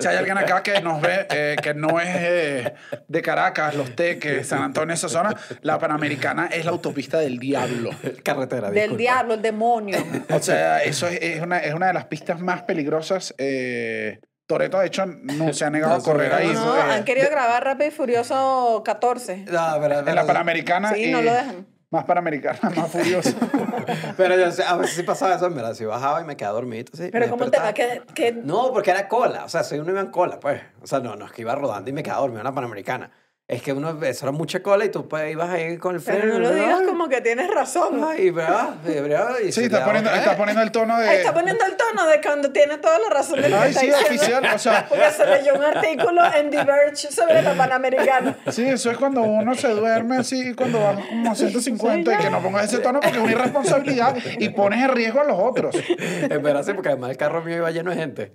Si hay alguien acá que nos ve, eh, que no es eh, de Caracas, Los Teques, San Antonio, esa zona, la Panamericana es la autopista del diablo. Carretera, Del disculpa. diablo, el demonio. O sea, eso es, es una, es una de las pistas más peligrosas. Eh, Toreto, de hecho, no se ha negado *laughs* No, a correr ahí. No, eh, han querido grabar Rápido y Furioso 14. No, pero, en la Panamericana. Sí, y no lo dejan. Más Panamericana, *laughs* más furiosa. *laughs* Pero yo sé, a veces sí pasaba eso, en verdad. Si bajaba y me quedaba dormido. Sí, Pero ¿cómo te va? que No, porque era cola. O sea, soy uno iba en cola, pues. O sea, no, no es que iba rodando y me quedaba dormido en la Panamericana. Es que uno, eso era mucha cola y tú pues, ibas ahí con el freno. Pero no lo digas como que tienes razón. Ay, ¿verdad? Y, ¿verdad? Y Sí, está poniendo, está poniendo el tono de. Está poniendo el tono de cuando tiene toda la razón de lo Ay, sí, diciendo. oficial. O sea, *laughs* Porque se leyó un artículo en Diverge sobre la Panamericana. sí, eso es cuando uno se duerme así, cuando va como a 150 y que no pongas ese tono porque es una irresponsabilidad y pones en riesgo a los otros. En verdad sí, porque además el carro mío iba lleno de gente.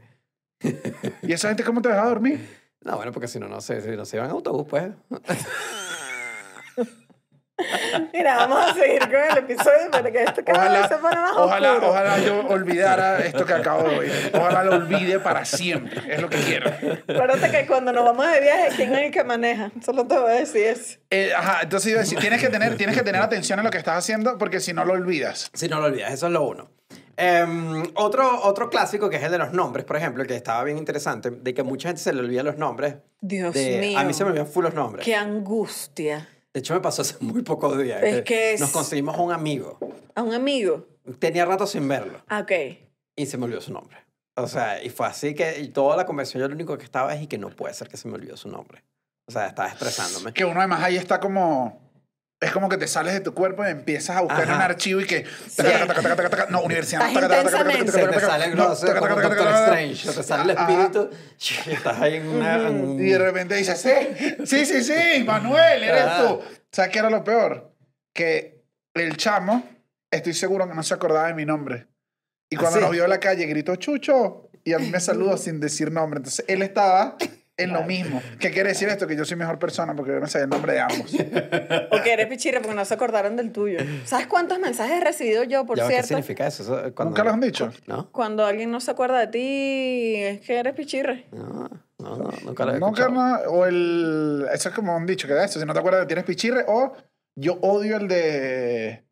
¿Y esa gente cómo te deja dormir? No, bueno, porque si no, no sé, si no se iban en autobús, pues. *laughs* Mira, vamos a seguir con el episodio para que esto cada vez Ojalá, se pone más ojalá, oscuro. ojalá yo olvidara esto que acabo de oír. Ojalá lo olvide para siempre. Es lo que quiero. Acuérdate que cuando nos vamos de viaje, ¿quién es el que maneja? Solo te voy a decir eso. Eh, ajá, entonces iba a decir, tienes que, tener, tienes que tener atención en lo que estás haciendo porque si no lo olvidas. Si no lo olvidas, eso es lo uno. Em, otro, otro clásico que es el de los nombres, por ejemplo, que estaba bien interesante, de que mucha gente se le olvida los nombres. Dios de- mío. A mí se me olvidan full los nombres. Qué angustia. De hecho, me pasó hace muy pocos días. Es que es- Nos conseguimos a un amigo. A un amigo. Tenía rato sin verlo Ah, Ok. y se me olvidó su nombre. O sea, y fue así que y toda la conversación yo lo único que estaba es y que no puede ser que se me olvidó su nombre. O sea, estaba estresándome. Que uno además ahí está como... Es como que te sales de tu cuerpo y empiezas a buscar un archivo y que... No, universidad. Se te sale, no, no como Doctor Strange, te sale el espíritu y estás ahí en una... Y de repente dices, sí, sí, sí, sí, Manuel, eres Ah. tú. ¿Sabes qué era lo peor? Que el chamo, estoy seguro que no se acordaba de mi nombre. Y cuando ¿Ah, nos vio en la calle, gritó, Chucho. Y a mí me saludó sin decir nombre. Entonces, él estaba en lo mismo. ¿Qué quiere decir esto? Que yo soy mejor persona porque yo no sé el nombre de ambos. *laughs* O que eres pichirre porque no se acordaron del tuyo. ¿Sabes cuántos mensajes he recibido yo, por Ya va, ¿Qué cierto? significa eso? Eso, cuando- ¿Nunca lo han dicho? ¿No? Cuando alguien no se acuerda de ti, es que eres pichirre. No, no, no, nunca lo he No, escuchado. carnal, o el... Eso es como un dicho que da eso. Si no te acuerdas de tienes pichirre o Yo odio el de.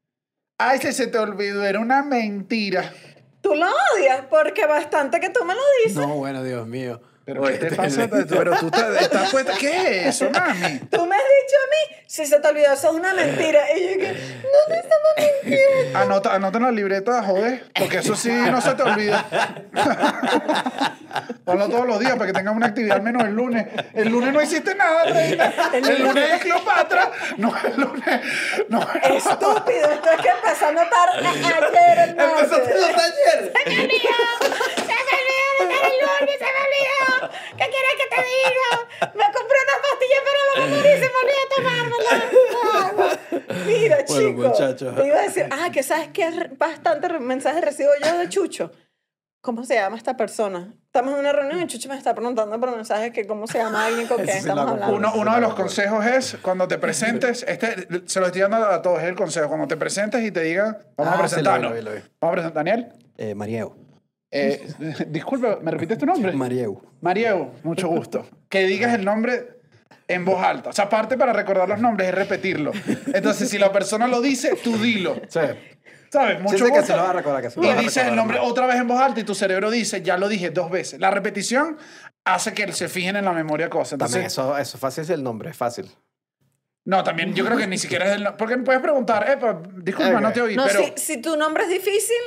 Ay, se, se te olvidó, era una mentira. Tú lo odias porque bastante que tú me lo dices. No, bueno, Dios mío. Pero Oye, ¿qué te te- pasa? Pero tú te- estás puesta. ¿Qué es eso, mami? Tú me has dicho a mí, si se te olvidó, eso es una mentira. Y yo que, no te estamos mintiendo. Anota, anota en la libreta, joder, porque eso sí no se te olvida. Ponlo todos los días para que tengas una actividad al menos el lunes. El lunes no hiciste nada, reina. El lunes es Cleopatra. No, el lunes. No. Estúpido, esto es que empezó a notar *laughs* a- ayer el Empezaste los martes. ayer. Se de el lunes, se me olvidó. ¿Qué quieres que te diga? Me compré una pastilla para la memoria y se me olvidó tomármela. Mira, Bueno, chico. muchachos. Te iba a decir, ah, que sabes que bastante mensajes recibo yo de Chucho. ¿Cómo se llama esta persona? Estamos en una reunión y Chucho me está preguntando por mensajes que cómo se llama alguien con quien estamos hablando. Uno, uno de los consejos es cuando te presentes, este se lo estoy dando a todos, es el consejo. Cuando te presentes y te digan, vamos Ah, a presentarnos. Vamos a presentar. Daniel, Eh, Marieu. Eh, *laughs* disculpe, ¿me repites tu nombre? Marieu. Marieu, mucho gusto. Que digas el nombre en voz alta. O sea, aparte para recordar los nombres es repetirlo. Entonces, si la persona lo dice, tú dilo. Sí. ¿Sabes? Mucho Siente que gusto. se lo va a recordar, que se lo Y va a dices el nombre otra vez en voz alta y tu cerebro dice, ya lo dije dos veces. La repetición hace que se fijen en la memoria cosas. También eso, eso es fácil, es el nombre, es fácil. no, también yo creo que ni siquiera es el no- Porque me puedes preguntar, eh, pues, disculpa, no te oí, No, pero... si, si tu nombre es difícil,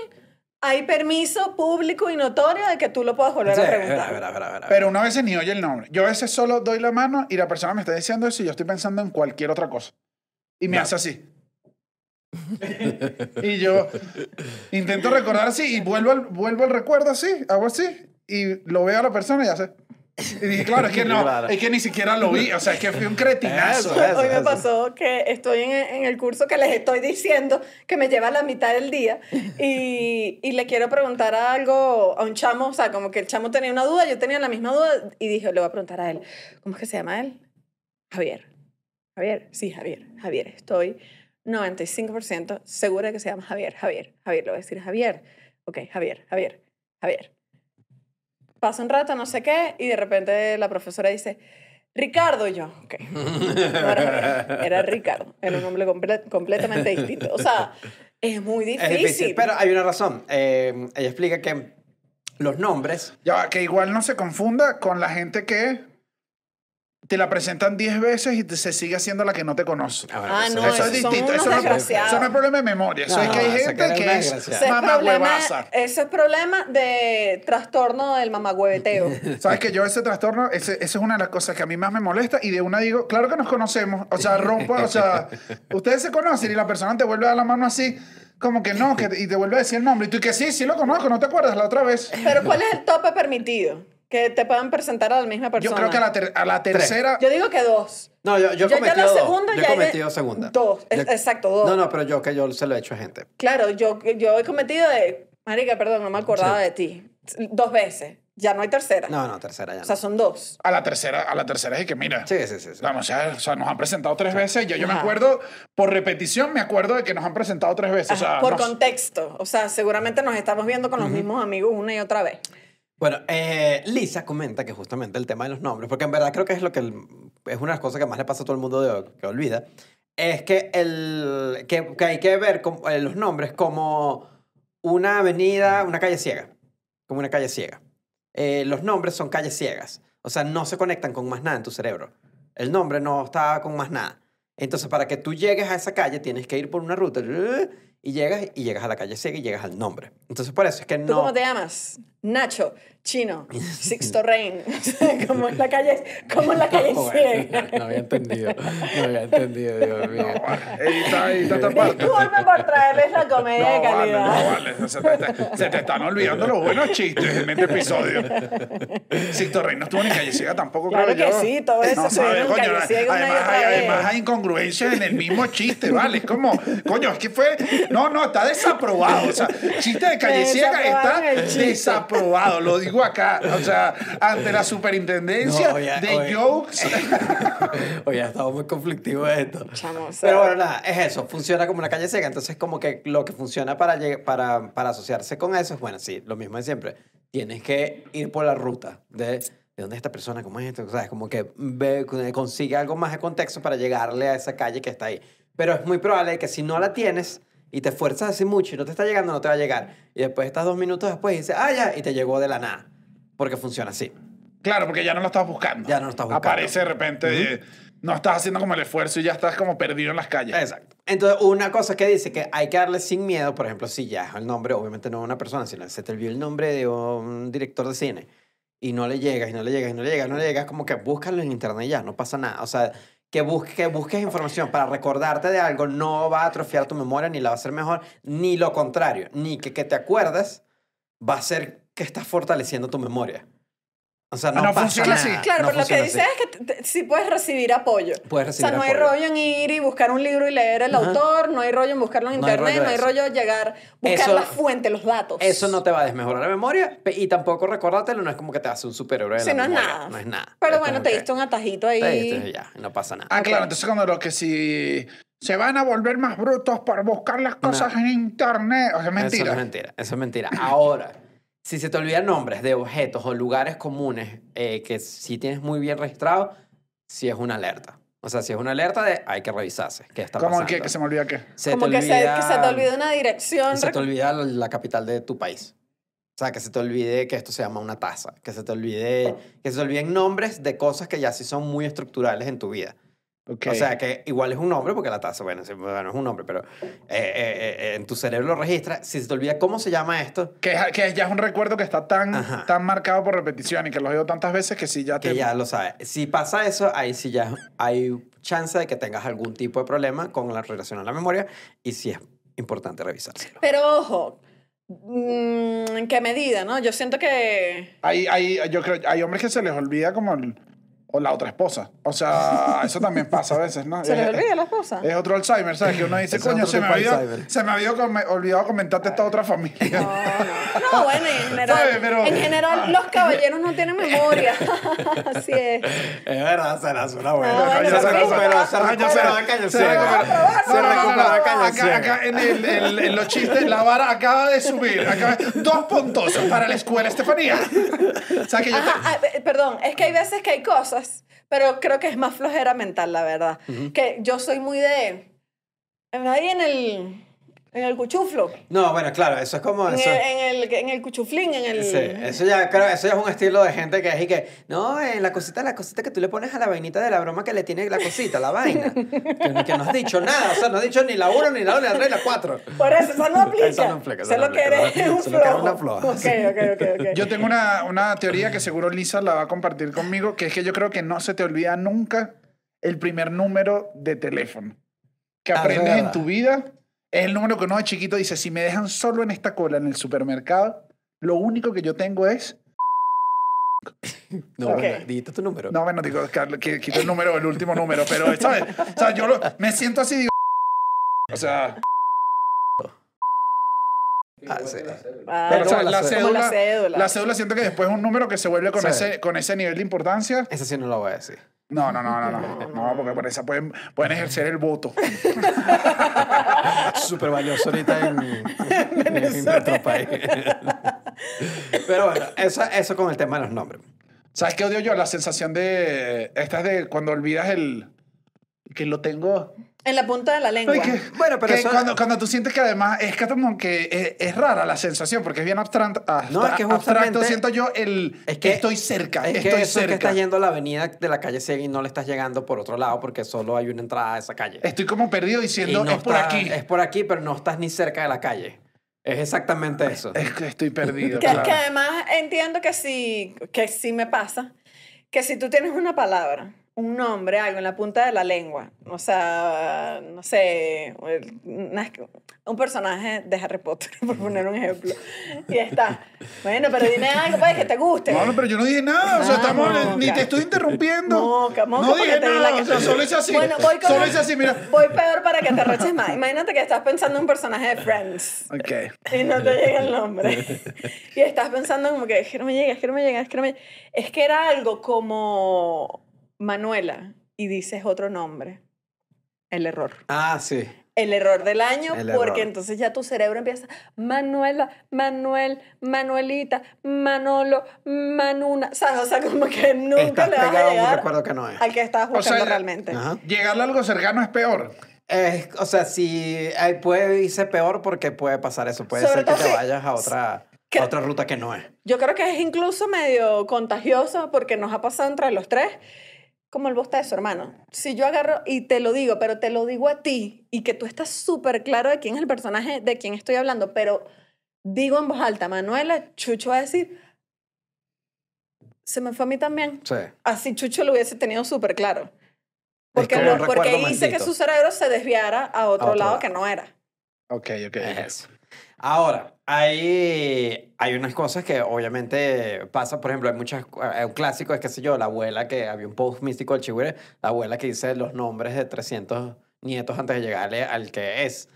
hay permiso público y notorio de que tú lo puedas volver Sí, a preguntar. verá, verá, verá. Pero una vez ni oye el nombre. Yo a veces solo doy la mano y la persona me está diciendo eso y yo estoy pensando en cualquier otra cosa. Y me hace así. *laughs* y yo intento recordar así y vuelvo al, vuelvo al recuerdo así, hago así y lo veo a la persona y hace. Y dije, claro, es que *laughs* no, Claro. es que ni siquiera lo vi, o sea, es que fui un cretinazo. Eso, eso. Hoy me pasó que estoy en, en el curso que les estoy diciendo que me lleva la mitad del día y, y le quiero preguntar algo a un chamo, o sea, como que el chamo tenía una duda, yo tenía la misma duda y dije, le voy a preguntar a él, ¿cómo es que se llama él? Javier. Javier, sí, Javier, Javier, estoy 95% segura de que se llama Javier, Javier, Javier, le voy a decir Javier. Ok, Javier, Javier, Javier. Pasa un rato, no sé qué, y de repente la profesora dice, Ricardo, y yo, ok. *laughs* No era, Ricardo, era un nombre comple- completamente distinto. O sea, es muy Es difícil. difícil, pero hay una razón. Eh, ella explica que los nombres Ya, que igual no se confunda con la gente que te la presentan 10 veces y te- se sigue haciendo la que no te conoce. Ah, no, eso es distinto. Eso no, eso no es problema de memoria. Eso No, es que hay esa gente que es es, mamá problema, huevaza. ese es problema de trastorno del mamagüeteo. *laughs* Sabes que yo ese trastorno, ese, ese es una de las cosas que a mí más me molesta y de una digo, claro que nos conocemos, o sea, rompa, o sea, *laughs* ustedes se conocen y la persona te vuelve a dar la mano así, como que no, que, y te vuelve a decir el nombre y tú y que sí, sí lo conozco, no te acuerdas la otra vez. Pero ¿cuál es el tope permitido? Que te puedan presentar a la misma persona. Yo creo que a la, ter- a la tercera, Yo digo que dos. No, yo, yo he Yo ya cometido la dos. segunda Yo ya he he- cometido segunda. Dos, Yo- exacto, dos. No, no, pero yo que yo se lo he hecho a gente. Claro, yo, yo he cometido de... Marica, perdón, no me acordaba Sí. de ti. Dos veces. Ya no hay tercera. No, no, tercera ya. O sea, son dos. a la tercera, a la tercera es que mira. Sí, sí, sí. sí. Vamos, o sea, o sea, nos han presentado tres veces. Yo, yo me Ajá. acuerdo, por repetición, me acuerdo de que nos han presentado tres veces. O sea, Ajá, por contexto. O sea, seguramente nos estamos viendo con los mismos amigos una y otra vez. Bueno, eh, Lisa comenta que justamente el tema de los nombres, porque en verdad creo que es lo que el- es una de las cosas que más le pasa a todo el mundo de- que olvida, es que, el, que, que hay que ver como- eh, los nombres como una avenida, una calle ciega, como una calle ciega. Eh, los nombres son calles ciegas, o sea, no se conectan con más nada en tu cerebro. El nombre no está con más nada. Entonces, para que tú llegues a esa calle, tienes que ir por una ruta y llegas y llegas a la calle ciega y llegas al nombre. Entonces, por eso es que ¿Tú no... cómo te llamas? Nacho, Chino, *laughs* Sixto Rain. *laughs* como en la calle, como en la calle *laughs* No, no había entendido. No había entendido, Dios mío. Edita, edita esta parte. Disculpe por traerles la comedia de No vale, calidad. no vale. Se te, se te están olvidando los buenos chistes en este episodio. Sixto Rey no estuvo ni calle ciega tampoco, Claro creo que yo. sí, todo eso no, en sabes, coño, Calle Ciega además, hay, vez. además hay incongruencias en el mismo chiste, ¿vale? Es como, coño, es que fue... No, no, está desaprobado. O sea, chiste de calle ciega está desaprobado. Lo digo acá. O sea, ante la superintendencia No, oye, de oye. jokes... *laughs* Oye, ha estado muy conflictivo esto. Chamo, o sea, Pero bueno, nada, es eso. Funciona como una calle ciega. Entonces, como que lo que funciona para, para, para asociarse con eso es, bueno, sí, lo mismo de siempre. Tienes que ir por la ruta de, de dónde es esta persona, cómo es esto. O sea, es como que ve, consigue algo más de contexto para llegarle a esa calle que está ahí. Pero es muy probable que si no la tienes y te esfuerzas así mucho y no te está llegando, no te va a llegar. Y después estás dos minutos después y dices, ah, ya, y te llegó de la nada. Porque funciona así. Claro, porque ya no lo estás buscando. Ya no lo estás buscando. Aparece de repente, eh, no estás haciendo como el esfuerzo y ya estás como perdido en las calles. Exacto. Entonces, una cosa que dice que hay que darle sin miedo, por ejemplo, si ya es el nombre, obviamente no una persona, sino se te olvidó el nombre de un director de cine y no le llegas, y no le llegas, y no le llegas, no le llegas, como que búscalo en internet y ya, no pasa nada. O sea, que busques, que busques información para recordarte de algo no va a atrofiar tu memoria ni la va a hacer mejor, ni lo contrario, ni que, que te acuerdes va a hacer que estás fortaleciendo tu memoria. O sea, no, no pasa funciona nada. así. Claro, No pero lo que funciona dice así. es que te- te- sí puedes recibir apoyo. Puedes O sea, recibir no hay apoyo. rollo en ir y buscar un libro y leer el Ajá. autor, no hay rollo en buscarlo en No internet, no hay rollo llegar, buscar Eso- la fuente, los datos. Eso no te va a desmejorar la memoria y tampoco recordártelo, no es como que te hace un superhéroe de Sí, la no es memoria, nada. No es nada. Pero Es bueno, te diste un atajito ahí. te diste ya, no pasa nada. Ah, claro, entonces cuando lo que si se van a volver más brutos para buscar las cosas en internet, o sea, es mentira. Eso es mentira, eso es mentira. Ahora, si se te olvidan nombres de objetos o lugares comunes eh, que sí tienes muy bien registrado, sí es una alerta. O sea, si es una alerta de hay que revisarse. ¿Qué está ¿Cómo pasando? que, que se me olvida qué? Se Como te que, se, olvida- que se te olvide una dirección. se te olvida la, la capital de tu país. O sea, que se te olvide que esto se llama una taza. Que se te olvide... Que se te olviden nombres de cosas que ya sí son muy estructurales en tu vida. Ok. O sea, que igual es un nombre, porque la taza, bueno, sí, bueno, es un nombre, pero eh, eh, eh, en tu cerebro lo registra. Si se te olvida cómo se llama esto, que, que ya es un recuerdo que está tan, Ajá. tan marcado por repetición y que lo he oído tantas veces que sí ya te... que ya lo sabes. Si pasa eso, ahí sí ya hay chance de que tengas algún tipo de problema con la relación a la memoria y sí es importante revisárselo. Pero ojo, mm, ¿en qué medida, no? Yo siento que... Hay, hay, yo creo, hay hombres que se les olvida como el- o la otra esposa. O sea, *laughs* eso también pasa a veces, ¿no? ¿Se les Es- olvida la esposa? Es otro Alzheimer, ¿sabes? Que uno dice, *laughs* coño, se me, había, Alzheimer. se me había olvidado comentarte esta otra familia. No, no. No, bueno, en *laughs* general, ¿Sabes? Pero- en general los caballeros no tienen memoria. Así es. Es verdad, se la suena buena. Ah, bueno, se recuperó, se Ah, caño Se Acá, en, el, el- en los chistes, la vara acaba de subir. acaba- dos puntos para la escuela, Estefanía. O sea, que yo te- Ajá, ah, eh, perdón, es que hay veces que hay cosas, pero creo que es más flojera mental, la verdad. Que yo soy muy de... Ahí en el... En el cuchuflo. No, bueno, claro, eso es como... En Eso, el, en, el, en el cuchuflín, en el... Sí, eso ya, creo, eso ya es un estilo de gente que es y que, no, eh, la cosita, la cosita que tú le pones a la vainita de la broma que le tiene la cosita, la vaina. que, que no has dicho nada, o sea, no has dicho ni la uno, ni la dos, ni la tres, ni la cuatro. Por eso, eso no aplica. Eso no aplica, eso Solo no que eres ¿no? un eres flojo. una floja, Ok, sí. ok, ok, ok. *laughs* Yo tengo una, una teoría que seguro Lisa la va a compartir conmigo, que es que yo creo que no se te olvida nunca el primer número de teléfono que Ah, es aprendes en tu vida. Es el número que uno de chiquito dice, si me dejan solo en esta cola en el supermercado, lo único que yo tengo es... No, Ok. bueno, dijiste tu número. No, bueno, digo, que, que quito el número, el último número, pero, ¿sabes? O sea, yo lo- me siento así, digo... O sea, Ah, sí. Ah, pero, o sea, como la, la cédula, la cédula. la cédula siento que después es un número que se vuelve con, Sí. ese, con ese nivel de importancia. Ese sí no lo voy a decir. No, no, no, no, no, no, porque por esa pueden, pueden ejercer el voto. *laughs* Súper valioso ahorita en, *laughs* en nuestro país. Pero bueno, eso, eso con el tema de los nombres. ¿Sabes qué odio yo? La sensación de... Esta es de cuando olvidas el... Que lo tengo... En la punta de la lengua. Que- Bueno, pero que eso- cuando, cuando tú sientes que además es que como que es, es rara la sensación porque es bien abstracto. No, es que abstracto justamente- siento yo el Es que estoy cerca, Es estoy que eso es que cerca. estás yendo a la avenida de la calle ciega y no le estás llegando por otro lado porque solo hay una entrada a esa calle. Estoy como perdido diciendo no es por está- aquí. Es por aquí, pero no estás ni cerca de la calle. Es exactamente eso. Es que estoy perdido. *laughs* Que, claro. que además entiendo que sí, que sí me pasa, que si tú tienes una palabra, un nombre, algo en la punta de la lengua, o sea, no sé, un personaje de Harry Potter, *laughs* por poner un ejemplo, y está, bueno, pero dime algo pues que te guste. No, no, pero yo no dije nada. O sea, Ah, estamos, moca. ni te estoy interrumpiendo. Moca, moca, no dije la nada. que- O sea, solo hice así. Bueno, voy con solo hice así, mira. Voy peor para que te reches más. Imagínate que estás pensando en un personaje de Friends. Ok. y no te llega el nombre. y estás pensando como que es que no me llega, es que no me llega, es que no me llega. Es que era algo como Manuela y dices otro nombre. El error. Ah, sí. El error del año, El porque error. entonces ya tu cerebro empieza Manuela, Manuel, Manuelita, Manolo, Manuna. ¿Sabes? O sea, como que nunca Estás le vas pegado a llegar recuerdo que no es. al que estabas O sea, buscando realmente. Ajá. Llegarle a algo cercano es peor. Eh, o sea, si eh, puede irse peor porque puede pasar eso. Puede Sobre ser que te si- vayas a otra, que- a otra ruta que no es. Yo creo que es incluso medio contagioso porque nos ha pasado entre los tres como el bostezo, hermano. Si yo agarro y te lo digo, pero te lo digo a ti y que tú estás súper claro de quién es el personaje de quien estoy hablando, pero digo en voz alta, Manuela, Chucho va a decir, se me fue a mí también. Sí. Así Chucho lo hubiese tenido súper claro. Porque, lo- porque hice que su cerebro se desviara a otro, otro lado, lado. que no era. Ok, ok. Eso. Ahora, hay, hay unas cosas que obviamente pasa, por ejemplo, hay muchas, eh, un clásico es, qué sé yo, la abuela que había un post místico del Chihuahua, la abuela que dice los nombres de 300 nietos antes de llegarle al que es.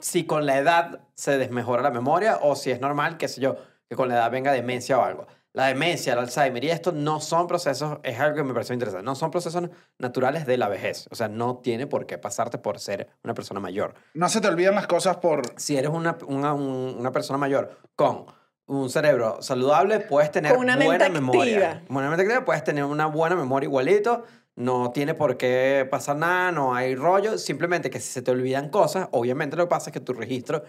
Si con la edad se desmejora la memoria o si es normal, qué sé yo, que con la edad venga demencia o algo. La demencia, el Alzheimer y esto no son procesos, es algo que me pareció interesante, no son procesos naturales de la vejez. O sea, no tiene por qué pasarte por ser una persona mayor No se te olvidan las cosas por... si eres una, una, un- una persona mayor con un cerebro saludable, puedes tener Con una mente buena activa. memoria. Una mente activa, puedes tener una buena memoria igualito. No tiene por qué pasar nada, no hay rollo. Simplemente que si se te olvidan cosas, obviamente lo que pasa es que tu registro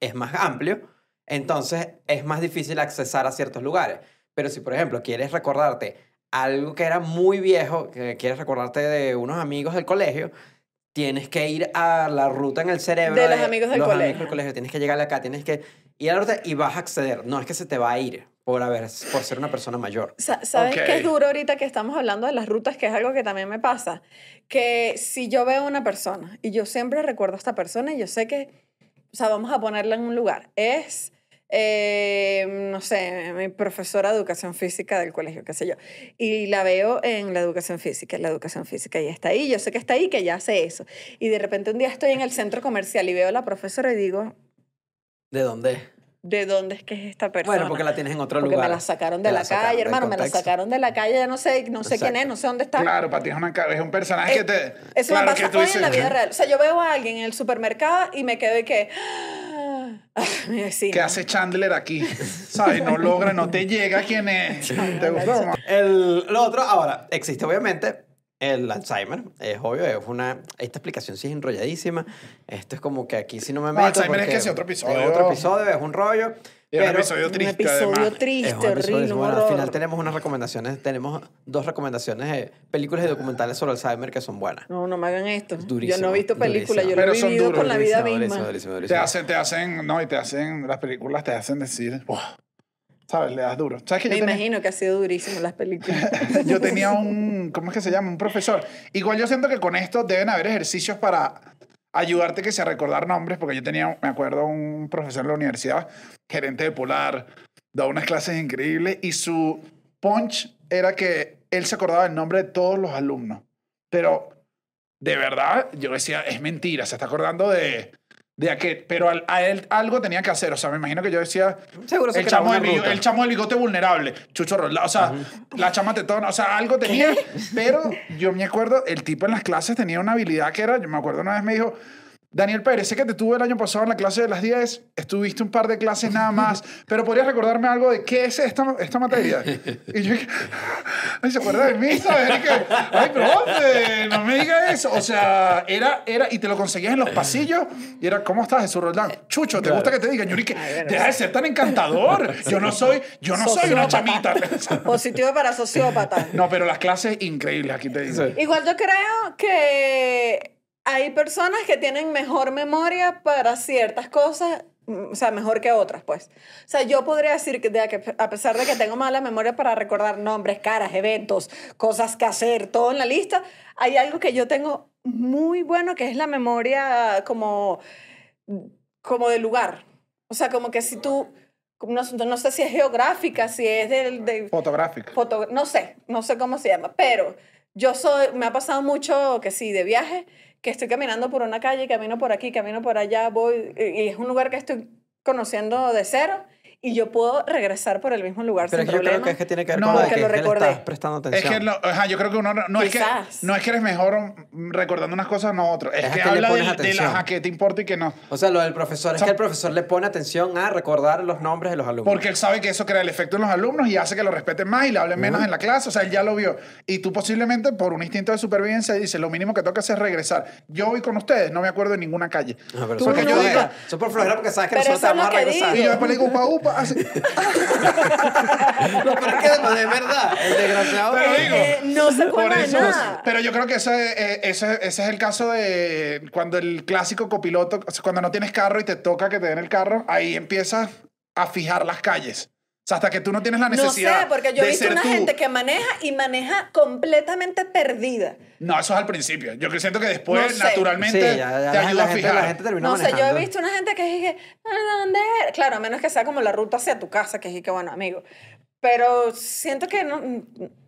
es más amplio. Entonces es más difícil accesar a ciertos lugares. Pero si, por ejemplo, quieres recordarte algo que era muy viejo, que quieres recordarte de unos amigos del colegio, tienes que ir a la ruta en el cerebro De los amigos del los colegio. amigos del colegio. Tienes que llegar acá, tienes que ir a la ruta y vas a acceder. No es que se te va a ir por, haber, por ser una persona mayor. Sa- ¿Sabes Ok. qué es duro ahorita que estamos hablando de las rutas? Que es algo que también me pasa. Que si yo veo a una persona y yo siempre recuerdo a esta persona y yo sé que, o sea, vamos a ponerla en un lugar. Es, eh, no sé, mi profesora de educación física del colegio, qué sé yo. Y la veo en la educación física, en la educación física y está ahí. Yo sé que está ahí, que ya hace eso. Y de repente un día estoy en el centro comercial y veo a la profesora y digo, ¿De dónde? ¿de dónde es que es esta persona? Bueno, porque la tienes en otro Porque lugar. me la sacaron de Te la, sacaron calle, hermano, me la sacaron de la calle, ya no sé, no sé quién es, no sé dónde está. Claro, para ti es, una, es un personaje Eh, que te... Eso claro, me pasa hoy dices, en la vida real. O sea, yo veo a alguien en el supermercado y me quedo y que... *laughs* Ah, vecino. ¿Qué hace Chandler aquí? ¿Sabes? No logra, no te llega quién es. ¿Te gustó? no? El, lo otro, ahora, existe obviamente el Alzheimer, es obvio, es una, esta explicación sí es enrolladísima, esto es como que aquí sí no me No, meto. Alzheimer es que sí, otro episodio. Es otro episodio, es un rollo. Es un pero episodio Un triste, episodio además. es triste, un episodio, horrible, un bueno, al final tenemos unas recomendaciones, tenemos dos recomendaciones de películas y documentales sobre Alzheimer que son buenas. No, no me hagan esto. Durísimo, yo no he visto películas, yo lo he Pero son vivido duros, con la vida Durísimo, misma. durísimo, durísimo, Te durísimo. hacen, te hacen, no, y te hacen, las películas te hacen decir, "Buah", ¿sabes? Le das duro. ¿Sabes que Me yo tenía, imagino que ha sido durísimo las películas. *laughs* yo tenía un, ¿cómo es que se llama? Un profesor. Igual yo siento que con esto deben haber ejercicios para ayudarte que sea a recordar nombres, porque yo tenía, me acuerdo, un profesor en la universidad, gerente de Polar, daba unas clases increíbles y su punch era que él se acordaba del nombre de todos los alumnos. Pero de verdad, yo decía, es mentira, se está acordando de, de aquel. Pero al- a él algo tenía que hacer. O sea, me imagino que yo decía, Seguro se el chamo, del el chamo del bigote vulnerable, Chucho Rolda, o sea, la chama tetona, o sea, algo tenía. Pero yo me acuerdo, el tipo en las clases tenía una habilidad que era, yo me acuerdo una vez me dijo, Daniel Pérez, sé que te tuve el año pasado en la clase de las 10, estuviste un par de clases nada más, *laughs* pero podrías recordarme algo de qué es esta, esta materia. Y yo dije, *laughs* ay, ¿se acuerda de mí? ¿Sabes? Ay, profe, no me diga eso. O sea, era, era, y te lo conseguías en los pasillos, y era, ¿cómo estás, Jesús Roldán? Chucho, ¿te gusta que te diga? Yuri, que deja de ser tan encantador. Yo no soy, yo no soy una chamita. *laughs* Positivo para sociópata. No, pero las clases increíbles, aquí te digo. Sí. Igual yo creo que hay personas que tienen mejor memoria para ciertas cosas, mm, o sea, mejor que otras, pues. O sea, yo podría decir que, de que a pesar de que tengo mala memoria para recordar nombres, caras, eventos, cosas que hacer, todo en la lista, hay algo que yo tengo muy bueno que es la memoria como, como de lugar. O sea, como que si tú, no, no sé si es geográfica, si es del... de- Fotográfica. foto, no sé, no sé cómo se llama, pero yo soy, me ha pasado mucho que sí, de viaje, que estoy caminando por una calle, camino por aquí, camino por allá, voy, y y es un lugar que estoy conociendo de cero, y yo puedo regresar por el mismo lugar Pero es sin yo creo problema. que es que tiene que ver No, con lo de que que, lo es recordé. estás prestando Es atención. que, no, ajá, yo creo que uno no, no es que Quizás. no es que eres mejor recordando unas cosas, no otras. Es, Es que, que le habla pones del, del, atención. ajá, que te importa y que no. O sea, lo del profesor, es Son- que el profesor le pone atención a recordar los nombres de los alumnos. Porque él sabe que eso crea el efecto en los alumnos y hace que lo respeten más y le hablen menos en la clase. O sea, él ya lo vio. Y tú posiblemente, por un instinto de supervivencia, dices, lo mínimo que toca es regresar. Yo voy con ustedes, no me acuerdo de ninguna calle. No, pero es Porque por yo digo- es por flojera porque sabes que Pero nosotros te es vamos a lo regresar. Y yo después le digo, upa, upa, *laughs* No, pero es que de de verdad, el desgraciado. Pero digo, Eh, no se acuerda de eso, nada. pero yo creo que ese, eh, ese, ese es el caso de cuando el clásico copiloto, o sea, cuando no tienes carro y te toca que te den el carro, ahí empiezas a fijar las calles. O sea, hasta que tú no tienes la No necesidad sé, porque yo he visto una tú. gente que maneja y maneja completamente perdida. No, eso es al principio. Yo siento que después, No sé. naturalmente, Sí, ya, ya te la, ayuda la a gente, fijar. la gente termina No sé, yo he manejando. visto una gente que dije, ¿dónde es? Claro, a menos que sea como la ruta hacia tu casa, que dije, bueno, amigo. Pero siento que no.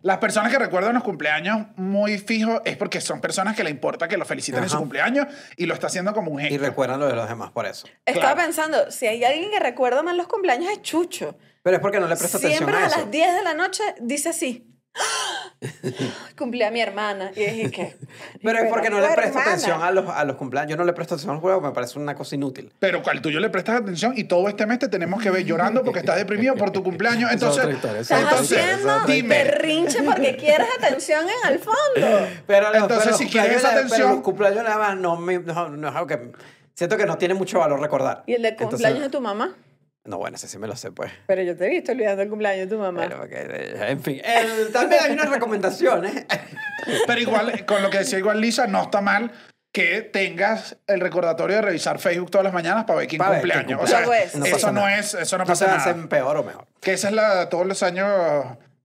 Las personas que recuerdan los cumpleaños muy fijos es porque son personas que le importa que lo feliciten en su Ajá. cumpleaños y lo está haciendo como un Y gesto. recuerdan lo de los demás por eso. Estaba Claro. pensando, si hay alguien que recuerda más los cumpleaños es Chucho. Pero es porque no le presta atención Siempre a a eso. las 10 de la noche dice así. *gasps* Cumplí a mi hermana. Y dije que. Pero es porque no le presta hermana. atención a los, a los cumpleaños. Yo no le presto atención al juego, me parece una cosa inútil. Pero cual tú yo le prestas atención y todo este mes te tenemos que ver llorando porque estás deprimido por tu cumpleaños. *laughs* Entonces, historia, Estás entonces haciendo dime. berrinche porque quieres atención en el fondo. *laughs* Pero los- Entonces, pero los si quieres atención- Pero los cumpleaños nada más no, me, no, no es algo que... Siento que no tiene mucho valor recordar. ¿Y el de Entonces- cumpleaños de tu mamá? No, bueno, ese sí me lo sé, pues. Pero yo te he visto olvidando el cumpleaños de tu mamá. Pero, eh, en fin. El- también hay unas recomendaciones. pero igual, con lo que decía igual Lisa, no está mal que tengas el recordatorio de revisar Facebook todas las mañanas para ver quién Para ver quién cumpleaños. O cumple. sea, Pues, No eso pasa no nada. es, eso no No pasa se nada. hacen peor o mejor. Que esa es la, todos los años,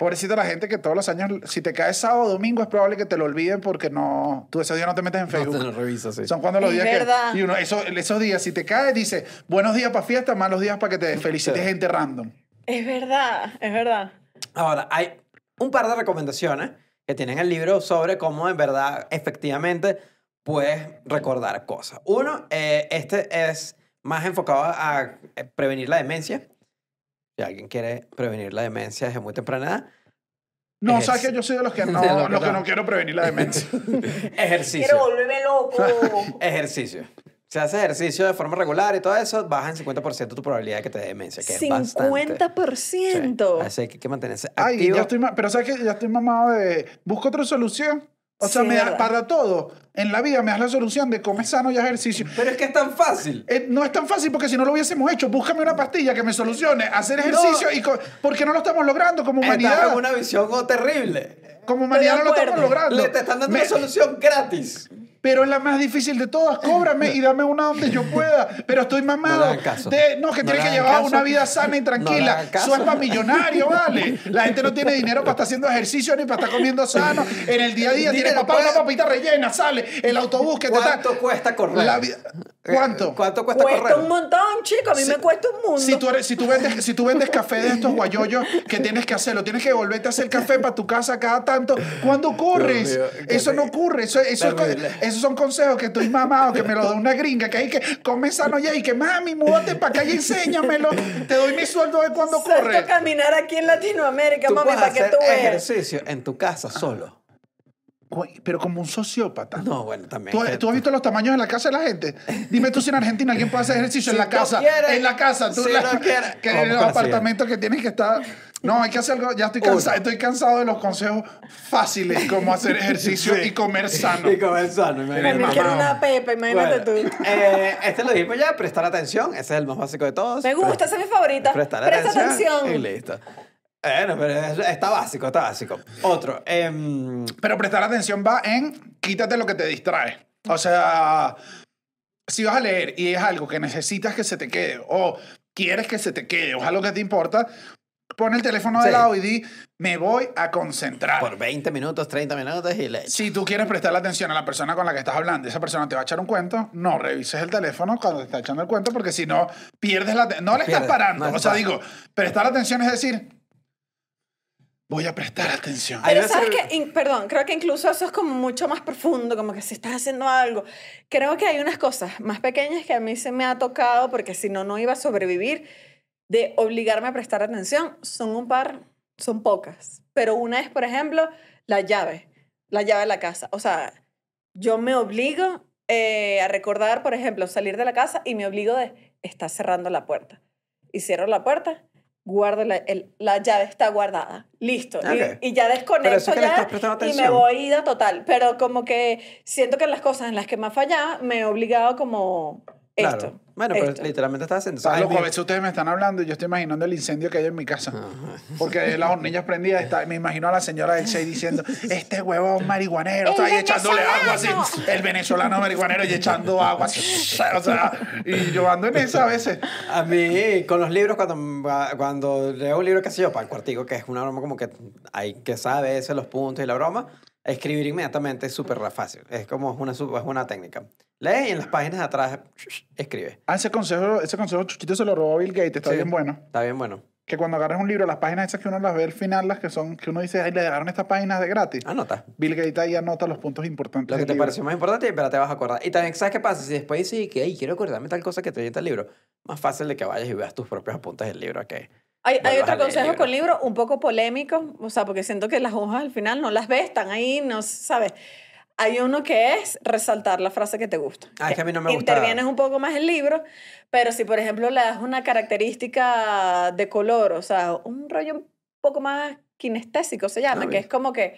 pobrecita la gente que todos los años, si te cae sábado o domingo, es probable que te lo olviden porque no, tú ese día no te metes en Facebook. No te lo revisas, sí. Son cuando los Es días verdad. que. Y uno, eso, esos días, si te cae, dice buenos días para fiesta, malos días para que te *laughs* felicites gente random. Es verdad, es verdad. Ahora, hay un par de recomendaciones que tienen el libro sobre cómo en verdad, efectivamente, puedes recordar cosas. Uno, eh, este es más enfocado a prevenir la demencia. Si alguien quiere prevenir la demencia desde muy temprana edad, No, Es- sabes que yo soy de los que *laughs* no, De lo que los que no. quiero prevenir la demencia. *laughs* *laughs* ejercicio. volverme loco. Ejercicio. Si haces ejercicio de forma regular y todo eso, baja en 50% tu probabilidad de que te dé demencia, que es bastante. 50%. Sí. Así que hay que mantenerse Ay, activo. ya estoy pero sabes que ya estoy mamado de busco otra solución. O sea, Sí, me da- verdad. para todo en la vida me das la solución de comer sano y ejercicio. Pero es que es tan fácil. Eh, no es tan fácil porque si no lo hubiésemos hecho, búscame una pastilla que me solucione hacer ejercicio y co- porque no lo estamos logrando como Estás humanidad. en una visión terrible. Como humanidad no lo estamos logrando. Le te están dando Me- una solución gratis. Pero es la más difícil de todas. Cóbrame y dame una donde yo pueda. Pero estoy No mamado. hagan caso. de, no, que No tienes que llevar caso. una vida sana y No tranquila. caso. Eso es para millonario, ¿vale? La gente no tiene dinero para estar haciendo ejercicio ni para estar comiendo sano. En el día a día tiene papá una papita rellena, sale el autobús que te ¿Cuánto cuesta correr? La vida- ¿Cuánto? Eh, ¿Cuánto cuesta, Cuesta correr? un montón, chico. A mí Si- me cuesta un mundo. Si tú, eres, si, tú vendes, si tú vendes café de estos guayoyos, que tienes que hacerlo? Tienes que volverte a hacer café para tu casa cada tanto. ¿Cuándo corres? Dios mío, qué eso no ocurre. Eso, es esos son consejos que estoy mamado, que me lo da una gringa, que hay que comer sano ya y que mami, múdate para acá y enséñamelo. Te doy mi sueldo de cuando corres. caminar aquí en Latinoamérica, Tú mami, para que tú veas. ejercicio en tu casa solo. Pero como un sociópata. No, bueno, también. ¿Tú, tú has visto los tamaños de la casa de la gente? Dime tú si en Argentina alguien puede hacer ejercicio Si en la casa. quiere, en la casa. Tú si la- no quiere. que en los apartamentos que tienes que estar... No, hay que hacer algo. Ya estoy Uno. cansado. Estoy cansado de los consejos fáciles como hacer ejercicio y comer *laughs* sano. Y comer sano, A imagínate. quiero una pepa, imagínate Bueno, tú. eh, este lo dijimos ya, prestar atención. Ese es el más básico de todos. Me gusta, esa es mi favorita. Prestar Presta atención. atención. Y listo. Bueno, pero es- está básico, está básico. Otro. em, Pero prestar atención va en quítate lo que te distrae. O sea, si vas a leer y es algo que necesitas que se te quede o quieres que se te quede o es algo que te importa, pon el teléfono de Sí. lado y di, me voy a concentrar. por 20 minutos, 30 minutos y le Si tú quieres prestarle atención a la persona con la que estás hablando y esa persona te va a echar un cuento, no revises el teléfono cuando te está echando el cuento porque si no, pierdes la... te- No le estás Pierdes, parando. no o sea, estás. digo, prestar atención es decir, voy a prestar atención. Pero sabes que, in- perdón, creo que incluso eso es como mucho más profundo, como que si estás haciendo algo. Creo que hay unas cosas más pequeñas que a mí se me ha tocado porque si no, no iba a sobrevivir. de obligarme a prestar atención son un par, son pocas. Pero una es, por ejemplo, la llave, la llave de la casa. O sea, yo me obligo eh, a recordar, por ejemplo, salir de la casa y me obligo de estar cerrando la puerta. Y cierro la puerta, guardo la, el- la llave, está guardada, listo. Y- ya desconecto es que le ya y me voy ida total. Pero como que siento que las cosas en las que me ha fallado, me he obligado como Claro. esto. Bueno, pero esto. literalmente estás haciendo. Ay, Loco, a veces ustedes me están hablando y yo estoy imaginando el incendio que hay en mi casa. Porque las hornillas prendidas, está, me imagino a la señora del 6 diciendo, este huevón marihuanero, está ahí echándole agua así, el venezolano marihuanero y echando agua así, *laughs* o sea, y yo ando en esa a veces. A mí, con los libros, cuando, cuando leo un libro, qué sé yo, para el cuartico, que es una broma como que hay que saber ese, los puntos y la broma, escribir inmediatamente es súper fácil. Es como una, es una técnica. Lee y en las páginas de atrás *sniffs* escribe. Ah, ese consejo, ese consejo Chuchito se lo robó Bill Gates, está Sí. bien bueno. Está bien bueno. Que cuando agarras un libro, las páginas esas que uno las ve al final, las que son, que uno dice, ay, le dejaron estas páginas de gratis. Anota. Bill Gates ahí anota los puntos importantes. Lo que del te libro. pareció más importante y pero te vas a acordar. Y también, ¿sabes qué pasa? Si después dices que, hey, quiero acordarme tal cosa que te en el libro, más fácil de que vayas y veas tus propios apuntes del libro que... Hay, hay otro consejo libro. con libro un poco polémico, o sea, porque siento que las hojas al final no las ves, están ahí, no sabes. Hay uno que es resaltar la frase que te gusta. Ah, es que a mí no me gusta- Intervienes un poco más el libro, pero si por ejemplo le das una característica de color, o sea, un rollo un poco más kinestésico se llama, Ah, que es como que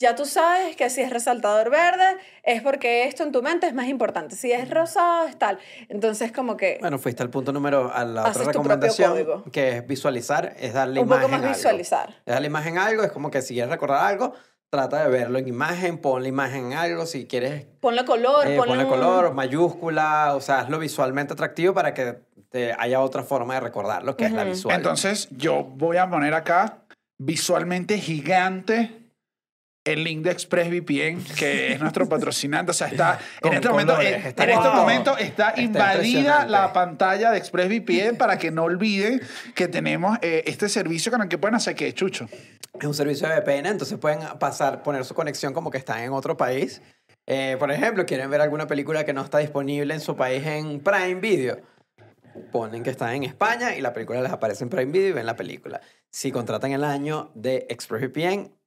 ya tú sabes que si es resaltador verde es porque esto en tu mente es más importante, si es rosado es tal. Entonces como que Bueno, fuiste al punto número, a la otra recomendación, que es visualizar, es darle un imagen poco más a algo. visualizar. Es darle imagen a algo, es como que si quieres recordar algo, trata de verlo en imagen, ponle imagen en algo, si quieres Ponle color, eh, ponle, ponle un- color, mayúscula, o sea, hazlo visualmente atractivo para que te haya otra forma de recordarlo, que es la visual. Entonces, yo voy a poner acá visualmente gigante el link de ExpressVPN, que es nuestro patrocinante. O sea, está *laughs* en este momento, colores, está en este momento está, invadida la pantalla de ExpressVPN para que no olviden que tenemos eh, este servicio con el que pueden hacer que chucho. Es un servicio de VPN, entonces pueden pasar, poner su conexión como que están en otro país. Eh, por ejemplo, quieren ver alguna película que no está disponible en su país en Prime Video. Ponen que están en España y la película les aparece en Prime Video y ven la película. Si contratan el año de ExpressVPN,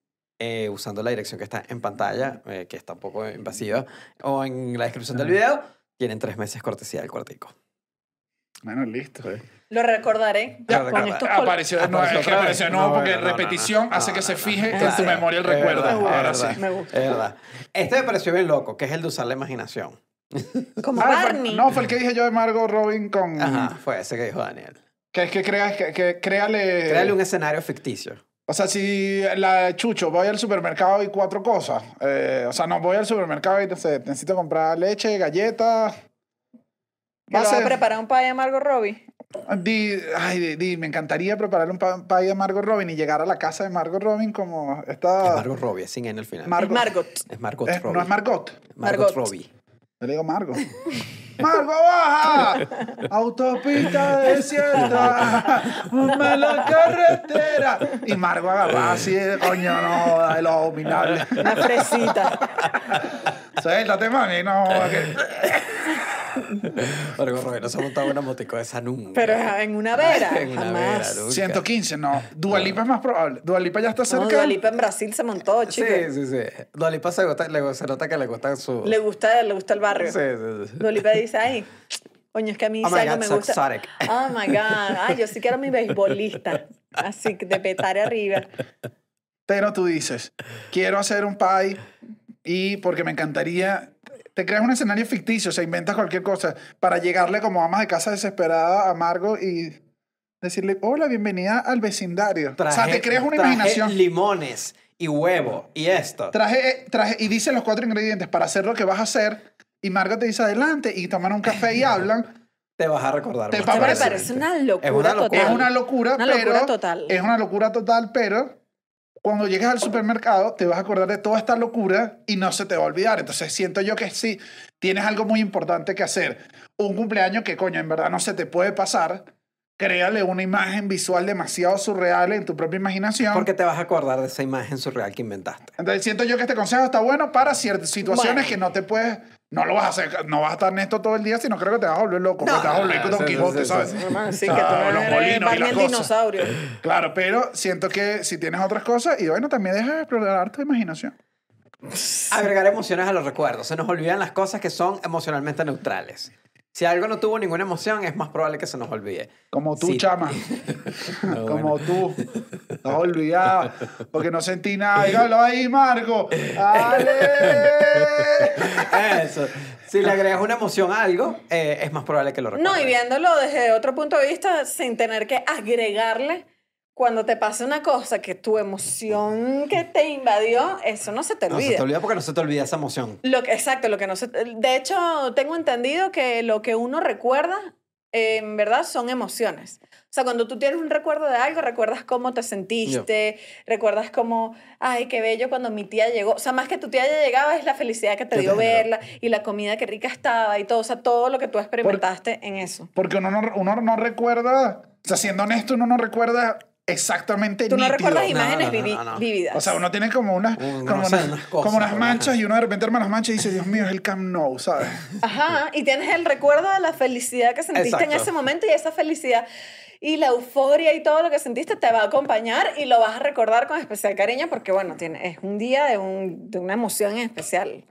eh, usando la dirección que está en pantalla, eh, que está un poco invasiva, o en la descripción del video, tienen tres meses cortesía del cuartico. Bueno, listo. Lo recordaré Ya, con recordaré. estos col- Apareció de nuevo, Apareció es que apareció de nuevo No, porque no, no, no, repetición no, hace no, que se fije no. en tu memoria el recuerdo. Ahora verdad. sí. Me gusta. Es verdad. Este me pareció bien loco, que es el de usar la imaginación. Como Ah, fue- Barney. no, fue el que dije yo de Margot Robin con... Ajá, fue ese que dijo Daniel. Que es que creas, que, que créale... Créale un escenario ficticio. O sea, si la Chucho, voy al supermercado y cuatro cosas. eh, o sea, no, voy al supermercado y no sé, necesito comprar leche, galletas. Que lo va a preparar un pay de Margot Robbie. Di, ay, di, di, me encantaría preparar un pa- pay de Margot Robin y llegar a la casa de Margot Robin como esta... Es Margot Robbie, sin N al final. Mar- Es Margot. es Margot Eh, Robbie. no es Margot. Margot, Margot. Robbie. Yo le digo Margot. ¡Margot, baja! Autopista desierta, la carretera. Y Margot agarraba así, de coño, no, de los abominables. Una fresita. Suéltate, mami, no. que- Margot Robbie no se ha montado una motico de esa nunca. Pero en una vera. *laughs* En una jamás. vera, nunca. 115, no. Dualipa es más probable. Dualipa ya está No, cerca. Dua Lipa en Brasil se montó, Sí, chico. sí, sí. Dua Lipa se, gusta- le- se nota que le gusta su... Le gusta, le gusta el barrio. Sí, sí, sí. Dua Lipa dice, ay, coño, es que a mí Oh algo God, me so gusta. exotic. Oh my God. Ay, yo sí quiero mi beisbolista. Así que de petar arriba. Pero tú dices, quiero hacer un pie y porque me encantaría. Te creas un escenario ficticio, o sea, inventas cualquier cosa para llegarle como amas de casa desesperada a Margot y decirle, hola, bienvenida al vecindario. o sea, te creas una traje imaginación. limones y huevo y esto. Traje, traje, y dice los cuatro ingredientes para hacer lo que vas a hacer. Y Margot te dice adelante y toman un café y *laughs* hablan. Te vas a recordar. Te me parece- una locura, Es una locura. total. Es una locura, Una pero. locura total. Es una locura total, pero cuando llegues al supermercado te vas a acordar de toda esta locura y no se te va a olvidar. Entonces siento yo que sí, tienes algo muy importante que hacer. Un cumpleaños que, coño, en verdad no se te puede pasar. Créale una imagen visual demasiado surreal en tu propia imaginación. Porque te vas a acordar de esa imagen surreal que inventaste. Entonces siento yo que este consejo está bueno para ciertas situaciones Bueno. que no te puedes No lo vas a hacer, no vas a estar Néstor todo el día, sino creo que te vas a volver loco, No, porque te vas a volver no, con Don Quijote, ¿sabes? sí. Que tú no los eres molinos y las cosas. dinosaurio. Claro, pero siento que si tienes otras cosas, y bueno, también dejas de explorar tu imaginación. Agregar emociones a los recuerdos. Se nos olvidan las cosas que son emocionalmente neutrales. Si algo no tuvo ninguna emoción, es más probable que se nos olvide. Como tú, Sí. chama. *laughs* No, Como bueno. tú. Estás olvidada. Porque no sentí nada. Dígalo ahí, Marco. ¡Ale! *laughs* Eso. Si le agregas una emoción a algo, eh, es más probable que lo recuerdes. No, y viéndolo desde otro punto de vista, sin tener que agregarle, cuando te pasa una cosa que tu emoción que te invadió, eso no se te No, olvida. se te olvida porque no se te olvida esa emoción. Lo que, exacto, lo que no se... De hecho, tengo entendido que lo que uno recuerda, eh, en verdad, son emociones. O sea, cuando tú tienes un recuerdo de algo, recuerdas cómo te sentiste, recuerdas cómo, ay, qué bello cuando mi tía llegó. O sea, más que tu tía ya llegaba, es la felicidad que te dio verla y la comida que rica estaba y todo. O sea, todo lo que tú experimentaste en eso. Porque uno no, uno no recuerda, o sea, siendo honesto, uno no recuerda exactamente Tú no nítido. recuerdas No, imágenes no, no, vivi- no, no. vividas. O sea, uno tiene como unas, Un- como no sé, unas, unas cosas, como unas manchas y uno de repente arma las manchas y dice, Dios mío, es el Camp Nou, ¿sabes? Ajá, y tienes el recuerdo de la felicidad que sentiste en Exacto. ese momento y esa felicidad y la euforia y todo lo que sentiste te va a acompañar y lo vas a recordar con especial cariño porque, bueno, tiene, es un día de, un, de una emoción en especial.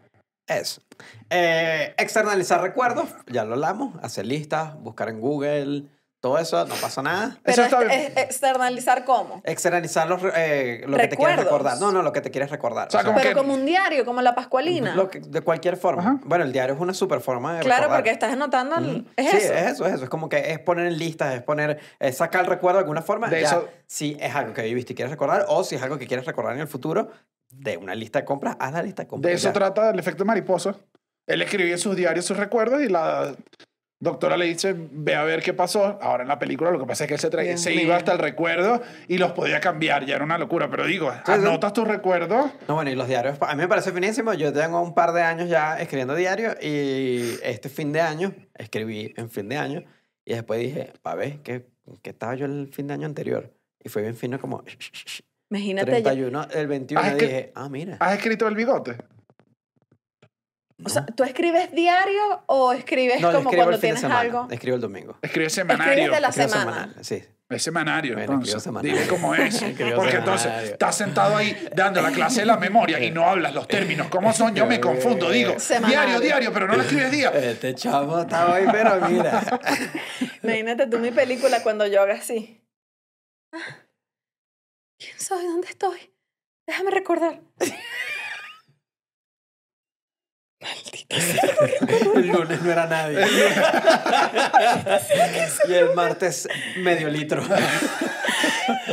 Eso. Eh, externalizar recuerdos, ya lo hablamos. Hacer listas, buscar en Google, todo eso, no pasa nada. Pero está es- bien. externalizar cómo. Externalizar los, eh, lo que te quieres Recuerdos. recordar. No, no, lo que te quieres recordar. O sea, como Pero que- como un diario, como la Pascualina. lo que- de cualquier forma. Ajá. Bueno, el diario es una super forma de claro, recordar. porque estás anotando. el-. Es sí, eso. es eso, es eso. Es como que es poner en listas, es poner, es sacar el recuerdo de alguna forma. De ya, eso- Si es algo que viviste y quieres recordar, o si es algo que quieres recordar en el futuro, de una lista de compras, haz la lista de compras. De eso ya. trata el efecto mariposa. Él escribía en sus diarios sus recuerdos y la doctora le dice, ve a ver qué pasó. Ahora en la película lo que pasa es que él se, traía- Dios se iba hasta el recuerdo y los podía cambiar. Ya era una locura. Pero digo, anotas tus recuerdos. No, bueno, y los diarios, a mí me parece finísimo. Yo tengo un par de años ya escribiendo diario y este fin de año escribí en fin de año y después dije, a ver, ¿qué, qué estaba yo el fin de año anterior? Y fue bien fino como Imagínate. ya- 31, el 21 Ah, es que- dije, ah, mira. ¿Has escrito el bigote? O sea, ¿tú escribes diario o escribes No, como escribo cuando el fin de tienes semana, algo? escribo el domingo. Escribe semanario. Escribes de la Escribo semana. semanal, sí. Es semanario, Bueno, entonces. semanario. Dile cómo es. *laughs* Escribo Porque entonces estás sentado ahí dando la clase de la memoria y no hablas los términos. ¿Cómo *laughs* son? Yo me confundo. Digo, Semanario. diario, diario, pero no lo escribes día. Este chavo está hoy, pero mira. *laughs* Imagínate tú mi película cuando yo haga así. Ah, ¿Quién sabe dónde estoy? Déjame recordar. *laughs* El lunes no era nadie. y el martes medio litro.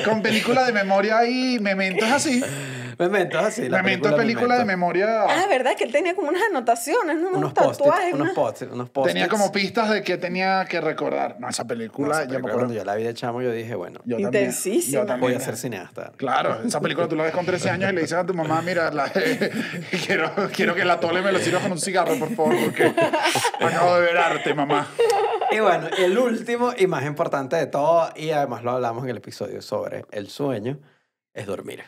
Con película de memoria y mementos así. Memento, así. la Memento es película de memoria. Ah, ¿verdad? Que él tenía como unas anotaciones, ¿no? Unos tatuajes. unos post unos post Tenía como pistas de que tenía que recordar. No, esa película, ya me acuerdo. Cuando yo la vi de chamo, yo dije, bueno, Yo también. Yo también. voy a ser cineasta. Claro, esa película tú la ves con 13 años y le dices a tu mamá, mira, la- *laughs* quiero, quiero que la tole me lo sirva con un cigarro, por favor, porque acabo de ver arte, mamá. Y bueno, el último y más importante de todo, y además lo hablamos en el episodio sobre el sueño, es dormir.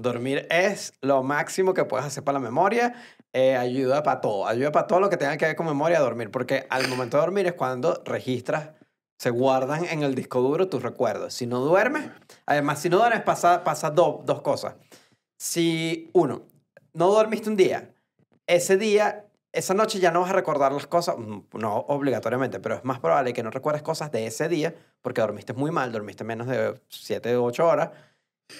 Dormir es lo máximo que puedes hacer para la memoria. eh, ayuda para todo. Ayuda para todo lo que tenga que ver con memoria dormir. Porque al momento de dormir es cuando registras, se guardan en el disco duro tus recuerdos. Si no duermes, además, si no duermes, pasa, pasa do- dos cosas. Si, uno, no dormiste un día, ese día, esa noche ya no vas a recordar las cosas, mm, no obligatoriamente, pero es más probable que no recuerdes cosas de ese día porque dormiste muy mal, dormiste menos de 7 o 8 horas.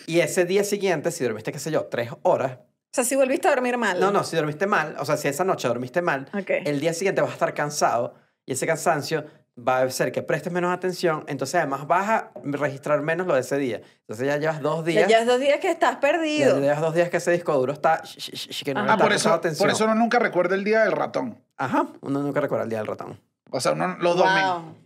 Y ese día siguiente, si dormiste, qué sé yo, 3 horas, O sea, si volviste a dormir mal. no, no, si dormiste mal, o sea, si esa noche dormiste mal, el día siguiente vas a estar cansado y ese cansancio va a hacer que prestes menos atención, entonces además vas a registrar menos lo de ese día. Entonces ya llevas dos Ya días. llevas dos días que estás Ya perdido. llevas dos días que ese disco duro está. sh- sh- sh- que no Ah, está por eso, atención. por eso uno nunca recuerda el día del ratón. Ajá, uno nunca recuerda el día del ratón. O sea, uno los domingos. Wow.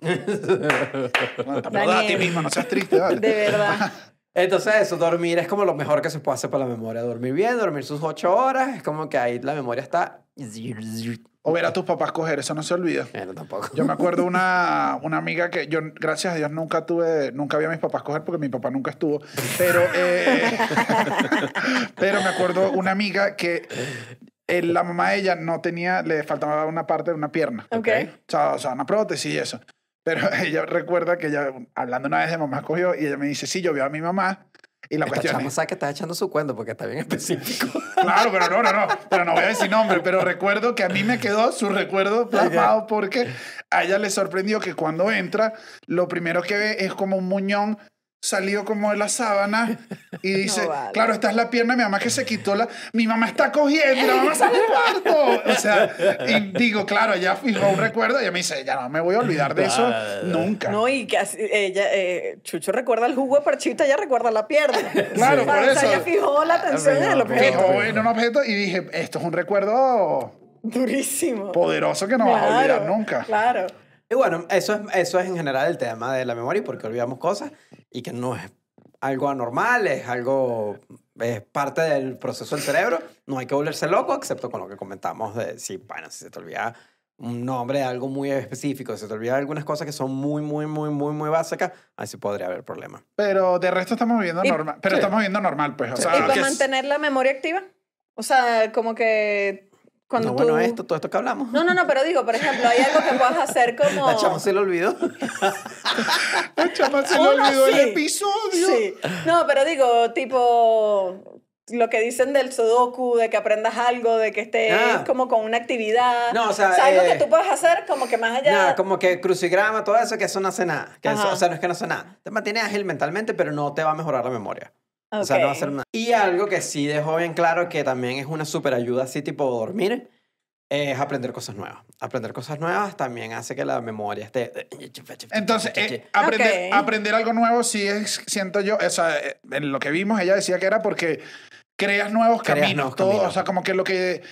*laughs* Bueno, te a ti mismo, no seas triste, dale. De verdad. *laughs* Entonces, eso, dormir es como lo mejor que se puede hacer para la memoria. Dormir bien, dormir sus ocho horas, es como que ahí la memoria está. O ver a tus papás coger, eso no se olvida. Bueno, tampoco. Yo me acuerdo una, *laughs* una amiga que yo, gracias a Dios, nunca tuve, nunca vi a mis papás coger porque mi papá nunca estuvo. Pero, eh, *laughs* pero me acuerdo una amiga que eh, la mamá de ella no tenía, le faltaba una parte de una pierna. Ok. O sea, o sea, una prótesis y eso. Pero *laughs* ella recuerda que ella, hablando una vez de mamá, cogió y ella me dice, sí, yo veo a mi mamá. Y la Esta cuestión chama es, sabe que estás echando su cuento porque está bien específico. *laughs* claro, pero no, no, no, pero no voy a decir nombre, pero recuerdo que a mí me quedó su recuerdo plasmado porque a ella le sorprendió que cuando entra, lo primero que ve es como un muñón salido como de la sábana y *laughs* dice, vale. claro, esta es la pierna de mi mamá que se quitó la... Mi mamá está cogiendo y la mamá sale del cuarto. O sea, y digo, claro, ella fijó un recuerdo y ella me dice, ya no me voy a olvidar de eso nunca. No, y que así- ella, eh, Chucho recuerda el jugo de parchita, ella recuerda la pierna. Claro, por O sea, eso. ella fijó la atención en el objeto. Fijó en un objeto y dije, esto es un recuerdo Durísimo. poderoso que no vas a olvidar nunca. Claro. Y bueno, eso es, eso es en general el tema de la memoria, porque olvidamos cosas y que no es algo anormal, es algo, es parte del proceso del cerebro. No hay que volverse loco, excepto con lo que comentamos de si, bueno, si se te olvida un nombre de algo muy específico, si se te olvida algunas cosas que son muy, muy, muy, muy, muy básicas, ahí sí podría haber problema. Pero de resto estamos viviendo normal. Pero sí. estamos viviendo normal, pues. O Sí. sea, ¿Y para mantener la memoria activa? O sea, como que cuando no, tú... bueno, esto, todo esto que hablamos. No, no, no, pero digo, por ejemplo, hay algo que puedas hacer como... La chama se lo olvidó. *laughs* La chama se le olvidó sí. el episodio. Sí. No, pero digo, tipo, lo que dicen del sudoku, de que aprendas algo, de que estés Ah. como con una actividad. No, o sea, algo eh, que tú puedes hacer como que más allá... Nada, como que crucigrama, todo eso, que eso no hace nada. Que eso, o sea, no es que no hace nada. Te mantiene ágil mentalmente, pero no te va a mejorar la memoria. O sea, no va a hacer nada. Y algo que sí dejó bien claro que también es una super ayuda así tipo dormir, es aprender cosas nuevas. Aprender cosas nuevas también hace que la memoria esté... Entonces, eh, aprender, Ok. aprender algo nuevo sí es, siento yo, o sea, eh, en lo que vimos, ella decía que era porque creas nuevos Creas caminos. nuevos todo, caminos. O sea, como que lo que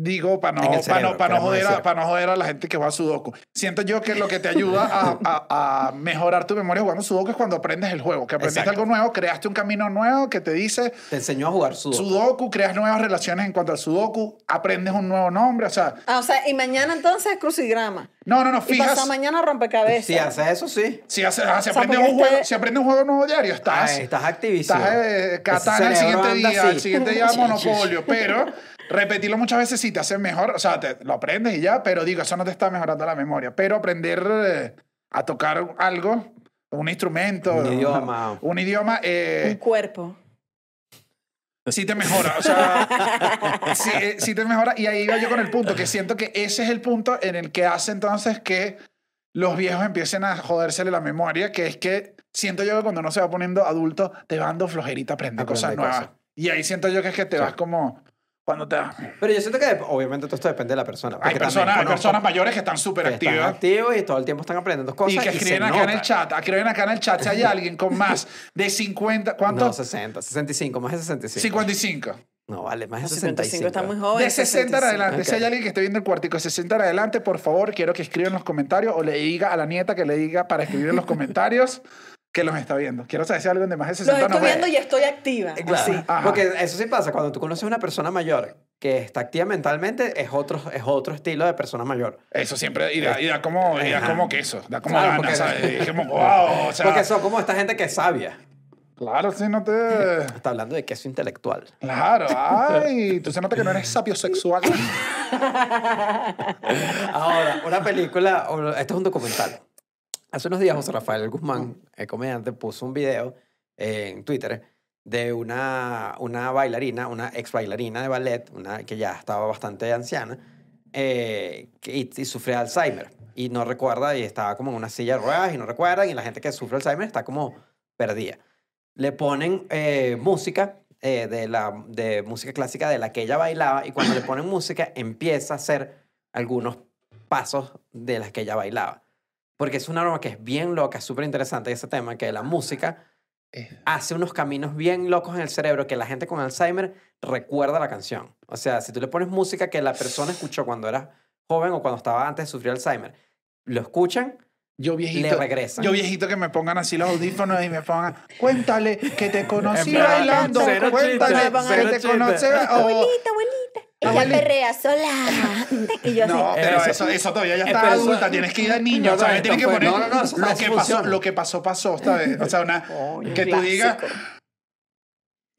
digo para no, el para no, cerebro, para no, a, para no joder a la gente que juega Sudoku. Siento yo que lo que te ayuda a, a- a mejorar tu memoria jugando Sudoku es cuando aprendes el juego. Que aprendiste Exacto. algo nuevo, creaste un camino nuevo que te dice Te enseñó a jugar sudoku. Sudoku, creas nuevas relaciones en cuanto al Sudoku, aprendes un nuevo nombre, o sea, Ah, o sea, y mañana entonces crucigrama. no, no, no, Y fijas. pasado mañana rompecabezas. Si haces eso, sí. Si, hace- ah, si O sea, un juego, este- si aprendes un juego nuevo diario, estás, Ay, estás activísimo. estás eh, Catán el cerebro siguiente día, así. el siguiente día *laughs* Monopolio, pero repetirlo muchas veces sí te hace mejor, o sea, te, lo aprendes y ya, pero digo, eso no te está mejorando la memoria, pero aprender eh, a tocar algo, un instrumento, Un idioma. un idioma, Un eh, cuerpo. sí te mejora, o sea, *laughs* sí, eh, sí te mejora. Y ahí iba yo con el punto, que siento que ese es el punto en el que hace entonces que los viejos empiecen a jodérsele la memoria, que es que siento yo que cuando uno se va poniendo adulto, te va dando flojerita aprender Aprender cosas nuevas. cosas. Y ahí siento yo que es que te Sí. vas como, cuando te... Pero yo siento que obviamente todo esto depende de la persona. Hay personas, hay personas mayores que están súper que están activas. activos y todo el tiempo están aprendiendo cosas. Y que escriben acá en el nota. chat, escriben acá en el chat si hay *laughs* alguien con más de 50, No, ¿cuánto? 60, 65, más de 65. 55. No, vale, más de Los 65. 55 está muy joven. De 60 en adelante. Ok. Si hay alguien que esté viendo el cuartico de 60 en adelante, por favor, quiero que escriba en los comentarios o le diga a la nieta que le diga para escribir en los comentarios *laughs* que los está viendo. Quiero saber si alguien de más de Lo 60 estoy nos ve. viendo y estoy activa. Eh, Claro. Ajá. porque eso sí pasa, cuando tú conoces a una persona mayor que está activa mentalmente, es otro, es otro estilo de persona mayor. Eso siempre, y da, y da como, y da como queso, da como Claro, ganas, porque- ¿sabes? Y dijimos, *laughs* wow, o sea, Porque son como esta gente que es sabia. claro, sí, no te... *laughs* Está hablando de queso intelectual. Claro, ay, tú se nota que no eres sapio sexual. *laughs* Ahora, una película, o- esto es un documental. Hace unos días José Rafael Guzmán, el comediante, puso un video en Twitter de una, una bailarina, una ex bailarina de ballet, una que ya estaba bastante anciana, eh, que, y, y sufre Alzheimer. Y no recuerda, y estaba como en una silla de ruedas, y no recuerda, y la gente que sufre Alzheimer está como perdida. Le ponen eh, música, eh, de, la, de música clásica de la que ella bailaba, y cuando le ponen música empieza a hacer algunos pasos de las que ella bailaba. Porque es una norma que es bien loca, súper interesante ese tema, que la música hace unos caminos bien locos en el cerebro que la gente con Alzheimer recuerda la canción. O sea, si tú le pones música que la persona escuchó cuando era joven o cuando estaba antes de sufrir Alzheimer, lo escuchan, Yo viejito. Le regresan. Yo viejito que me pongan así los audífonos y me pongan, cuéntale que te *laughs* conocí bailando, cuéntale chiste, que te conocí. Abuelita, abuelita. Ella Abuelita. perrea sola. Y yo así. No, pero Eso- eso, todavía ya Eh, está pero eso- adulta, tienes que ir de niño, No, no, ¿sabes? esto Tienes que fue- poner no, no, no, eso- lo, que pasó, lo que pasó, pasó, ¿sabes? O sea, una, *laughs* Coño, que tú digas, clásico.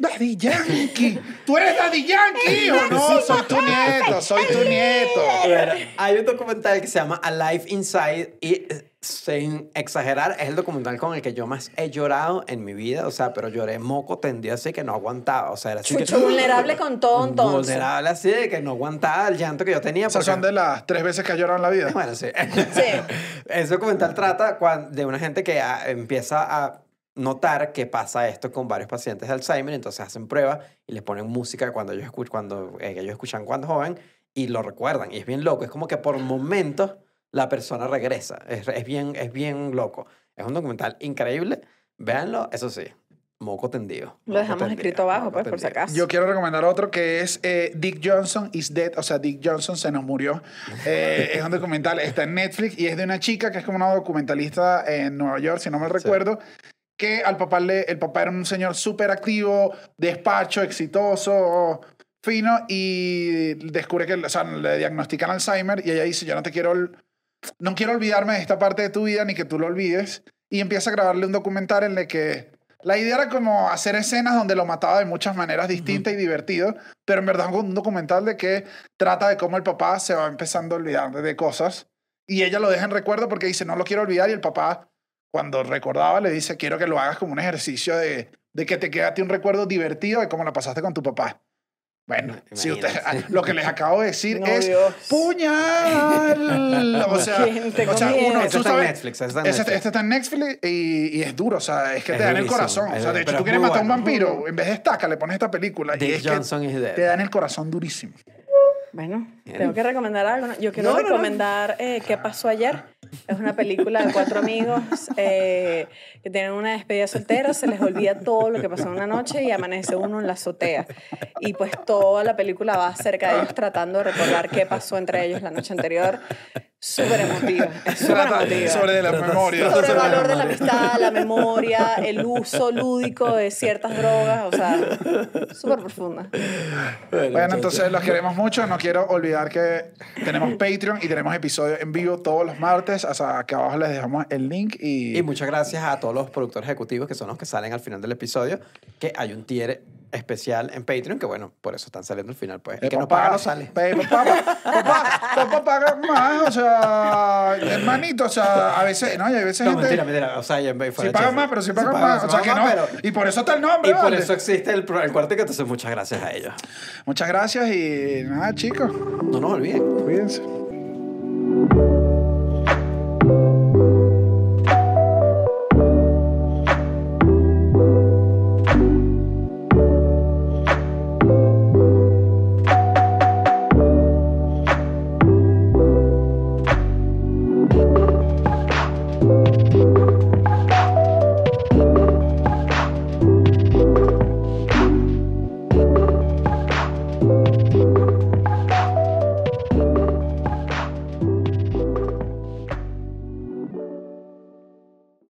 Daddy Yankee. ¿Tú eres Daddy Yankee o no? Soy tu nieto, soy tu nieto. Bueno, hay un documental que se llama Alive Inside y eh, sin exagerar es el documental con el que yo más he llorado en mi vida, o sea, pero lloré moco tendido así que no aguantaba, o sea, era así que Chucho, vulnerable con todo entonces. vulnerable así de que no aguantaba el llanto que yo tenía. Esas porque- son de las tres veces que has llorado en la vida. Bueno, sí. Sí. *laughs* Ese documental trata de una gente que ah, empieza a notar que pasa esto con varios pacientes de Alzheimer, entonces hacen pruebas y les ponen música cuando ellos, escuch cuando, eh, que ellos escuchan cuando joven y lo recuerdan. Y es bien loco, es como que por momentos la persona regresa. Es, es bien, es bien loco. Es un documental increíble. Véanlo, eso sí, moco tendido. Lo dejamos tendido, escrito abajo, pues, por si acaso. Yo quiero recomendar otro que es eh, Dick Johnson is Dead, o sea, Dick Johnson se nos murió. Eh, *laughs* es un documental, está en Netflix y es de una chica que es como una documentalista en Nueva York, si no me recuerdo, que al papá le, el papá era un señor súper activo, despacho, exitoso, fino, y descubre que, o sea, le diagnostican Alzheimer y ella dice, yo no te quiero, ol- no quiero olvidarme de esta parte de tu vida ni que tú lo olvides. Y empieza a grabarle un documental en el que la idea era como hacer escenas donde lo mataba de muchas maneras distintas y divertido, pero en verdad es un documental de que trata de cómo el papá se va empezando a olvidar de cosas y ella lo deja en recuerdo porque dice, no lo quiero olvidar y el papá cuando recordaba le dice, quiero que lo hagas como un ejercicio de, de que te quede a ti un recuerdo divertido de cómo la pasaste con tu papá. Bueno, si usted, Imagínate. lo que les acabo de decir No, es Dios. puñal. *laughs* O sea, o sea uno, Ese tú está en sabes, Netflix, está Netflix. este está en Netflix y, y es duro, o sea, es que Es te da en el corazón. O es- sea, de hecho, tú es quieres matar a un bueno. vampiro, en vez de estaca, le pones esta película. y Dick es que Johnson is dead. Te da en el corazón durísimo. Bueno, tengo que recomendar algo. Yo quiero No, no, no. recomendar eh, ¿Qué pasó ayer? Es una película de cuatro amigos eh, que tienen una despedida soltera, se les olvida todo lo que pasó una noche y amanece uno en la azotea. Y pues toda la película va acerca de ellos tratando de recordar qué pasó entre ellos la noche anterior. Súper emotiva, *laughs* súper sobre la memoria. sobre el valor de la amistad, la *laughs* memoria, el uso lúdico de ciertas drogas, o sea, súper profunda. Bueno, entonces los queremos mucho. No quiero olvidar que tenemos Patreon y tenemos episodios en vivo todos los martes. Hasta acá abajo les dejamos el link y, Y muchas gracias a todos los productores ejecutivos que son los que salen al final del episodio, que hay un tier especial en Patreon, que bueno, por eso están saliendo al final, pues. El que no paga no sale. Pe- Papá, papá, papá paga más, o sea, hermanito, o sea, a veces, no, y a veces No, gente... mentira, mentira. O sea, ya Sí pagan más, pero sí pagan más. sí O sea que no. más, Y por eso está el nombre, Y por eso existe el, el cuartico, entonces muchas gracias a ellos. Muchas gracias y nada, chicos, No nos olviden. cuídense.